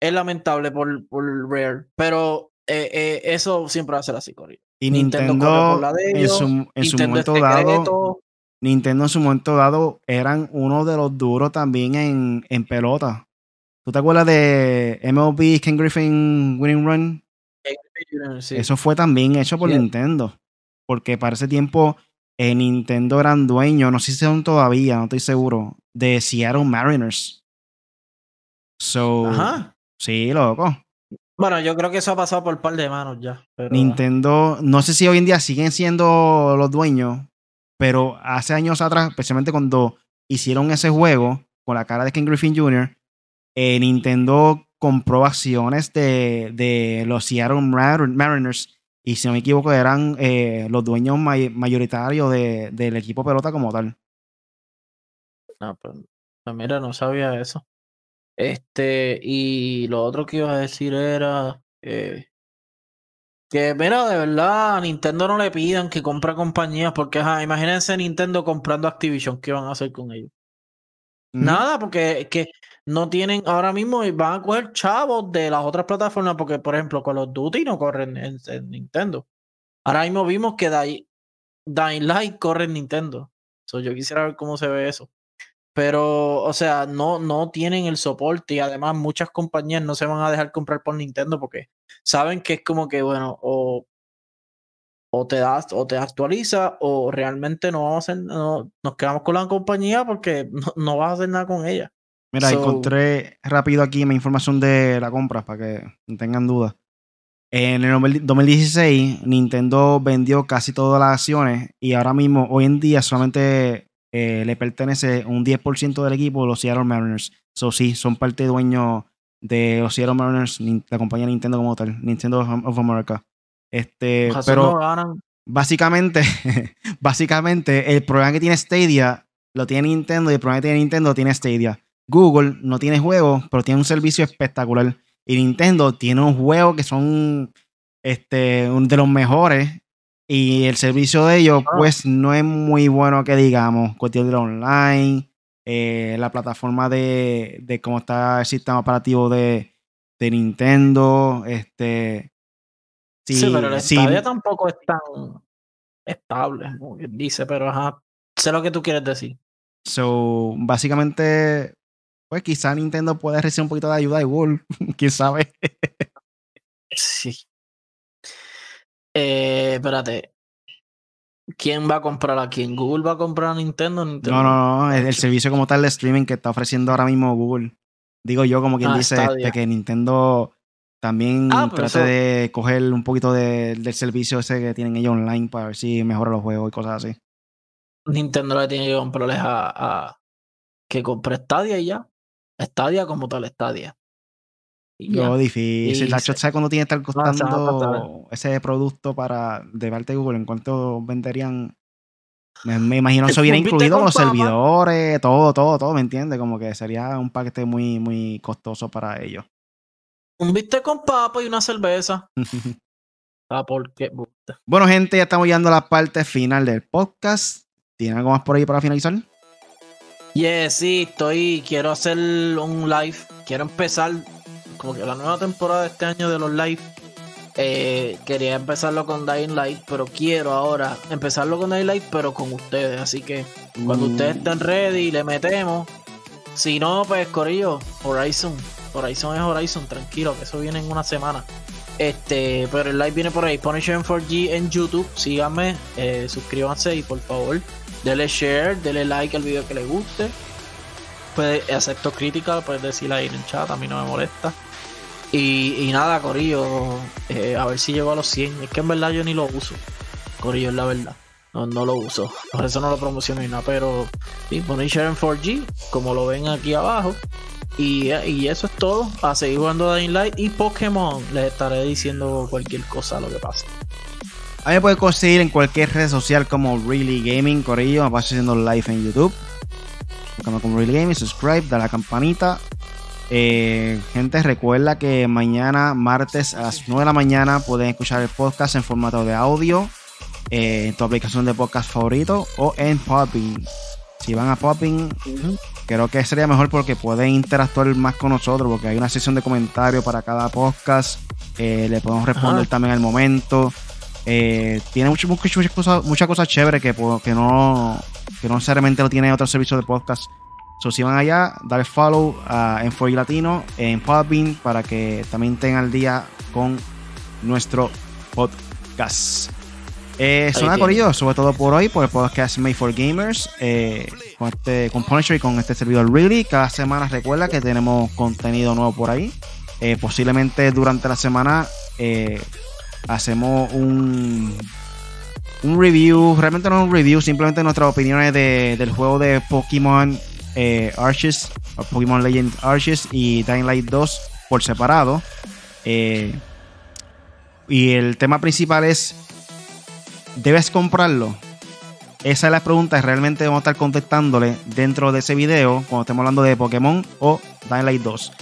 es lamentable por, por Rare, pero eh, eh, eso siempre va a ser así, Cory. Y Nintendo Nintendo, corre por la de en su, en su Nintendo momento dado. Nintendo en su momento dado eran uno de los duros también en, en pelota. ¿Tú te acuerdas de MLB Ken Griffin Winning Run? Sí. Eso fue también hecho por Sí. Nintendo. Porque para ese tiempo eh, Nintendo eran dueños, no sé si son todavía, no estoy seguro, de Seattle Mariners. So, Ajá. sí, loco. Bueno, yo creo que eso ha pasado por un par de manos ya. Pero... Nintendo, no sé si hoy en día siguen siendo los dueños, pero hace años atrás, especialmente cuando hicieron ese juego con la cara de Ken Griffin Jr., eh, Nintendo compró acciones de, de los Seattle Mar- Mariners y si no me equivoco eran eh, los dueños may- mayoritarios de- del equipo pelota como tal. No, pues, pues mira, no sabía eso. Este, y lo otro que iba a decir era eh, que, mira, de verdad, a Nintendo no le pidan que compre compañías, porque imagínense Nintendo comprando Activision, ¿qué van a hacer con ellos? Nada, porque que no tienen, ahora mismo van a coger chavos de las otras plataformas, porque por ejemplo con los Duty no corren en, Nintendo. Ahora mismo vimos que Dying, Light corre en Nintendo. So, yo quisiera ver cómo se ve eso. Pero, o sea, no, no tienen el soporte y además muchas compañías no se van a dejar comprar por Nintendo porque saben que es como que, bueno, o, o te das, o te actualiza, o realmente no vamos a hacer, no, nos quedamos con la compañía porque no, no vas a hacer nada con ella. Mira, encontré rápido aquí mi información de la compra para que no tengan dudas. En el 2016, Nintendo vendió casi todas las acciones y ahora mismo, hoy en día, solamente eh, le pertenece un 10% del equipo los Seattle Mariners. So, sí, son parte dueño de los Seattle Mariners, la compañía Nintendo como tal, Nintendo of America. Este, pero básicamente, básicamente, el problema que tiene Stadia lo tiene Nintendo y el problema que tiene Nintendo tiene Stadia. Google no tiene juegos, pero tiene un servicio espectacular. Y Nintendo tiene unos juegos que son este, de los mejores. Y el servicio de ellos, ah. pues, no es muy bueno que digamos. Cuestión de online, eh, la plataforma de, de, cómo está el sistema operativo de, de Nintendo. Este, sí, pero la sí, tampoco es tan estable, dice, pero ajá, sé lo que tú quieres decir. So, básicamente, pues quizá Nintendo puede recibir un poquito de ayuda de Google, quién sabe. sí. Eh, espérate. ¿Quién va a comprar a quién? ¿Google va a comprar a Nintendo? No, no, no. El, servicio como tal de streaming que está ofreciendo ahora mismo Google. Digo yo, como quien ah, dice, este, que Nintendo también ah, trate de coger un poquito del servicio ese que tienen ellos online para ver si mejora los juegos y cosas así. Nintendo le tiene que comprarles a, a que compre Stadia y ya. Stadia como tal Stadia. No, difícil. La ¿sabes cuando tiene que estar costando ese producto para de parte de Google? ¿En cuánto venderían? Me, imagino eso viene incluido los servidores, todo, todo, todo, ¿me entiendes? Como que sería un paquete muy, muy costoso para ellos. Un bistec con papa y una cerveza. ah, porque. Bueno, gente, ya estamos llegando a la parte final del podcast. ¿Tienen algo más por ahí para finalizar? Yes, sí, estoy. Quiero hacer un live. Quiero empezar como que la nueva temporada de este año de los live. Eh, quería empezarlo con Dying Light, pero quiero ahora empezarlo con Dying Light, pero con ustedes. Así que cuando mm. ustedes estén ready, le metemos. Si no, pues Corillo, Horizon. Horizon es Horizon, tranquilo, que eso viene en una semana. Este, pero el live viene por ahí. Punisher 4G en YouTube. Síganme, eh, suscríbanse y por favor Dele share, dele like al video que le guste. Puede, acepto crítica, puedes decirla ahí en el chat, a mí no me molesta. Y, nada, Corillo, eh, a ver si llego a los 100. Es que en verdad yo ni lo uso. Corillo, es la verdad. No, no lo uso. Por eso no lo promociono ni nada. Pero sí, ponéis share en 4G, como lo ven aquí abajo. Y, y, eso es todo. A seguir jugando Dying Light y Pokémon. Les estaré diciendo cualquier cosa lo que pase. A mí me puede conseguir en cualquier red social como Really Gaming, Corillo. Me paso haciendo live en YouTube. Como Really Gaming, subscribe, da la campanita. Eh, gente, recuerda que mañana, martes a las 9 de la mañana, pueden escuchar el podcast en formato de audio eh, en tu aplicación de podcast favorito o en Popping. Si van a Popping, creo que sería mejor porque pueden interactuar más con nosotros, porque hay una sesión de comentarios para cada podcast. Eh, le podemos responder también al momento. Eh, tiene muchas cosas cosas chéveres que, que, no, que no necesariamente lo tiene otro servicio de podcast. So, si van allá, dale follow en Foy Latino, en Podbean, para que también tengan al día con nuestro podcast. Eh, suena corrido, sobre todo por hoy, por el podcast Made for Gamers, eh, con, este, con Punisher y con este servidor Really. Cada semana recuerda que tenemos contenido nuevo por ahí. Eh, posiblemente durante la semana eh, hacemos un, un review, realmente no es un review, simplemente nuestras opiniones de, del juego de Pokémon eh, Arches, Pokémon Legend Arches y Dying Light 2 por separado. Eh, y el tema principal es, ¿debes comprarlo? Esa es la pregunta que realmente vamos a estar contestándole dentro de ese video cuando estemos hablando de Pokémon o Dying Light 2.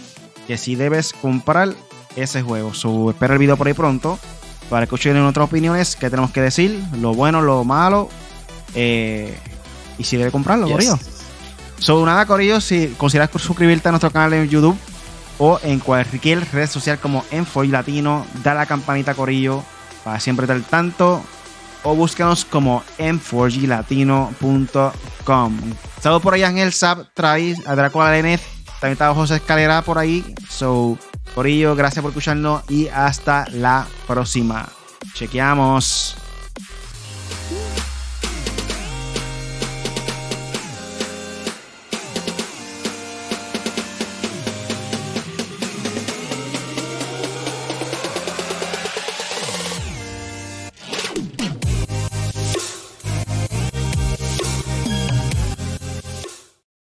Que si debes comprar ese juego. So, espera el video por ahí pronto para que escuchen otras opiniones que tenemos que decir, lo bueno, lo malo, eh, y si debe comprarlo, Yes. So, nada, Corillo, si consideras suscribirte a nuestro canal en YouTube o en cualquier red social como Enfoy Latino, da la campanita, Corillo, para siempre estar al tanto. O búscanos como m4glatino.com. Saludos por allá en el SAP, Travis, a Draco Alenez, también está José Escalera por ahí. So, Corillo, gracias por escucharnos y hasta la próxima. Chequeamos.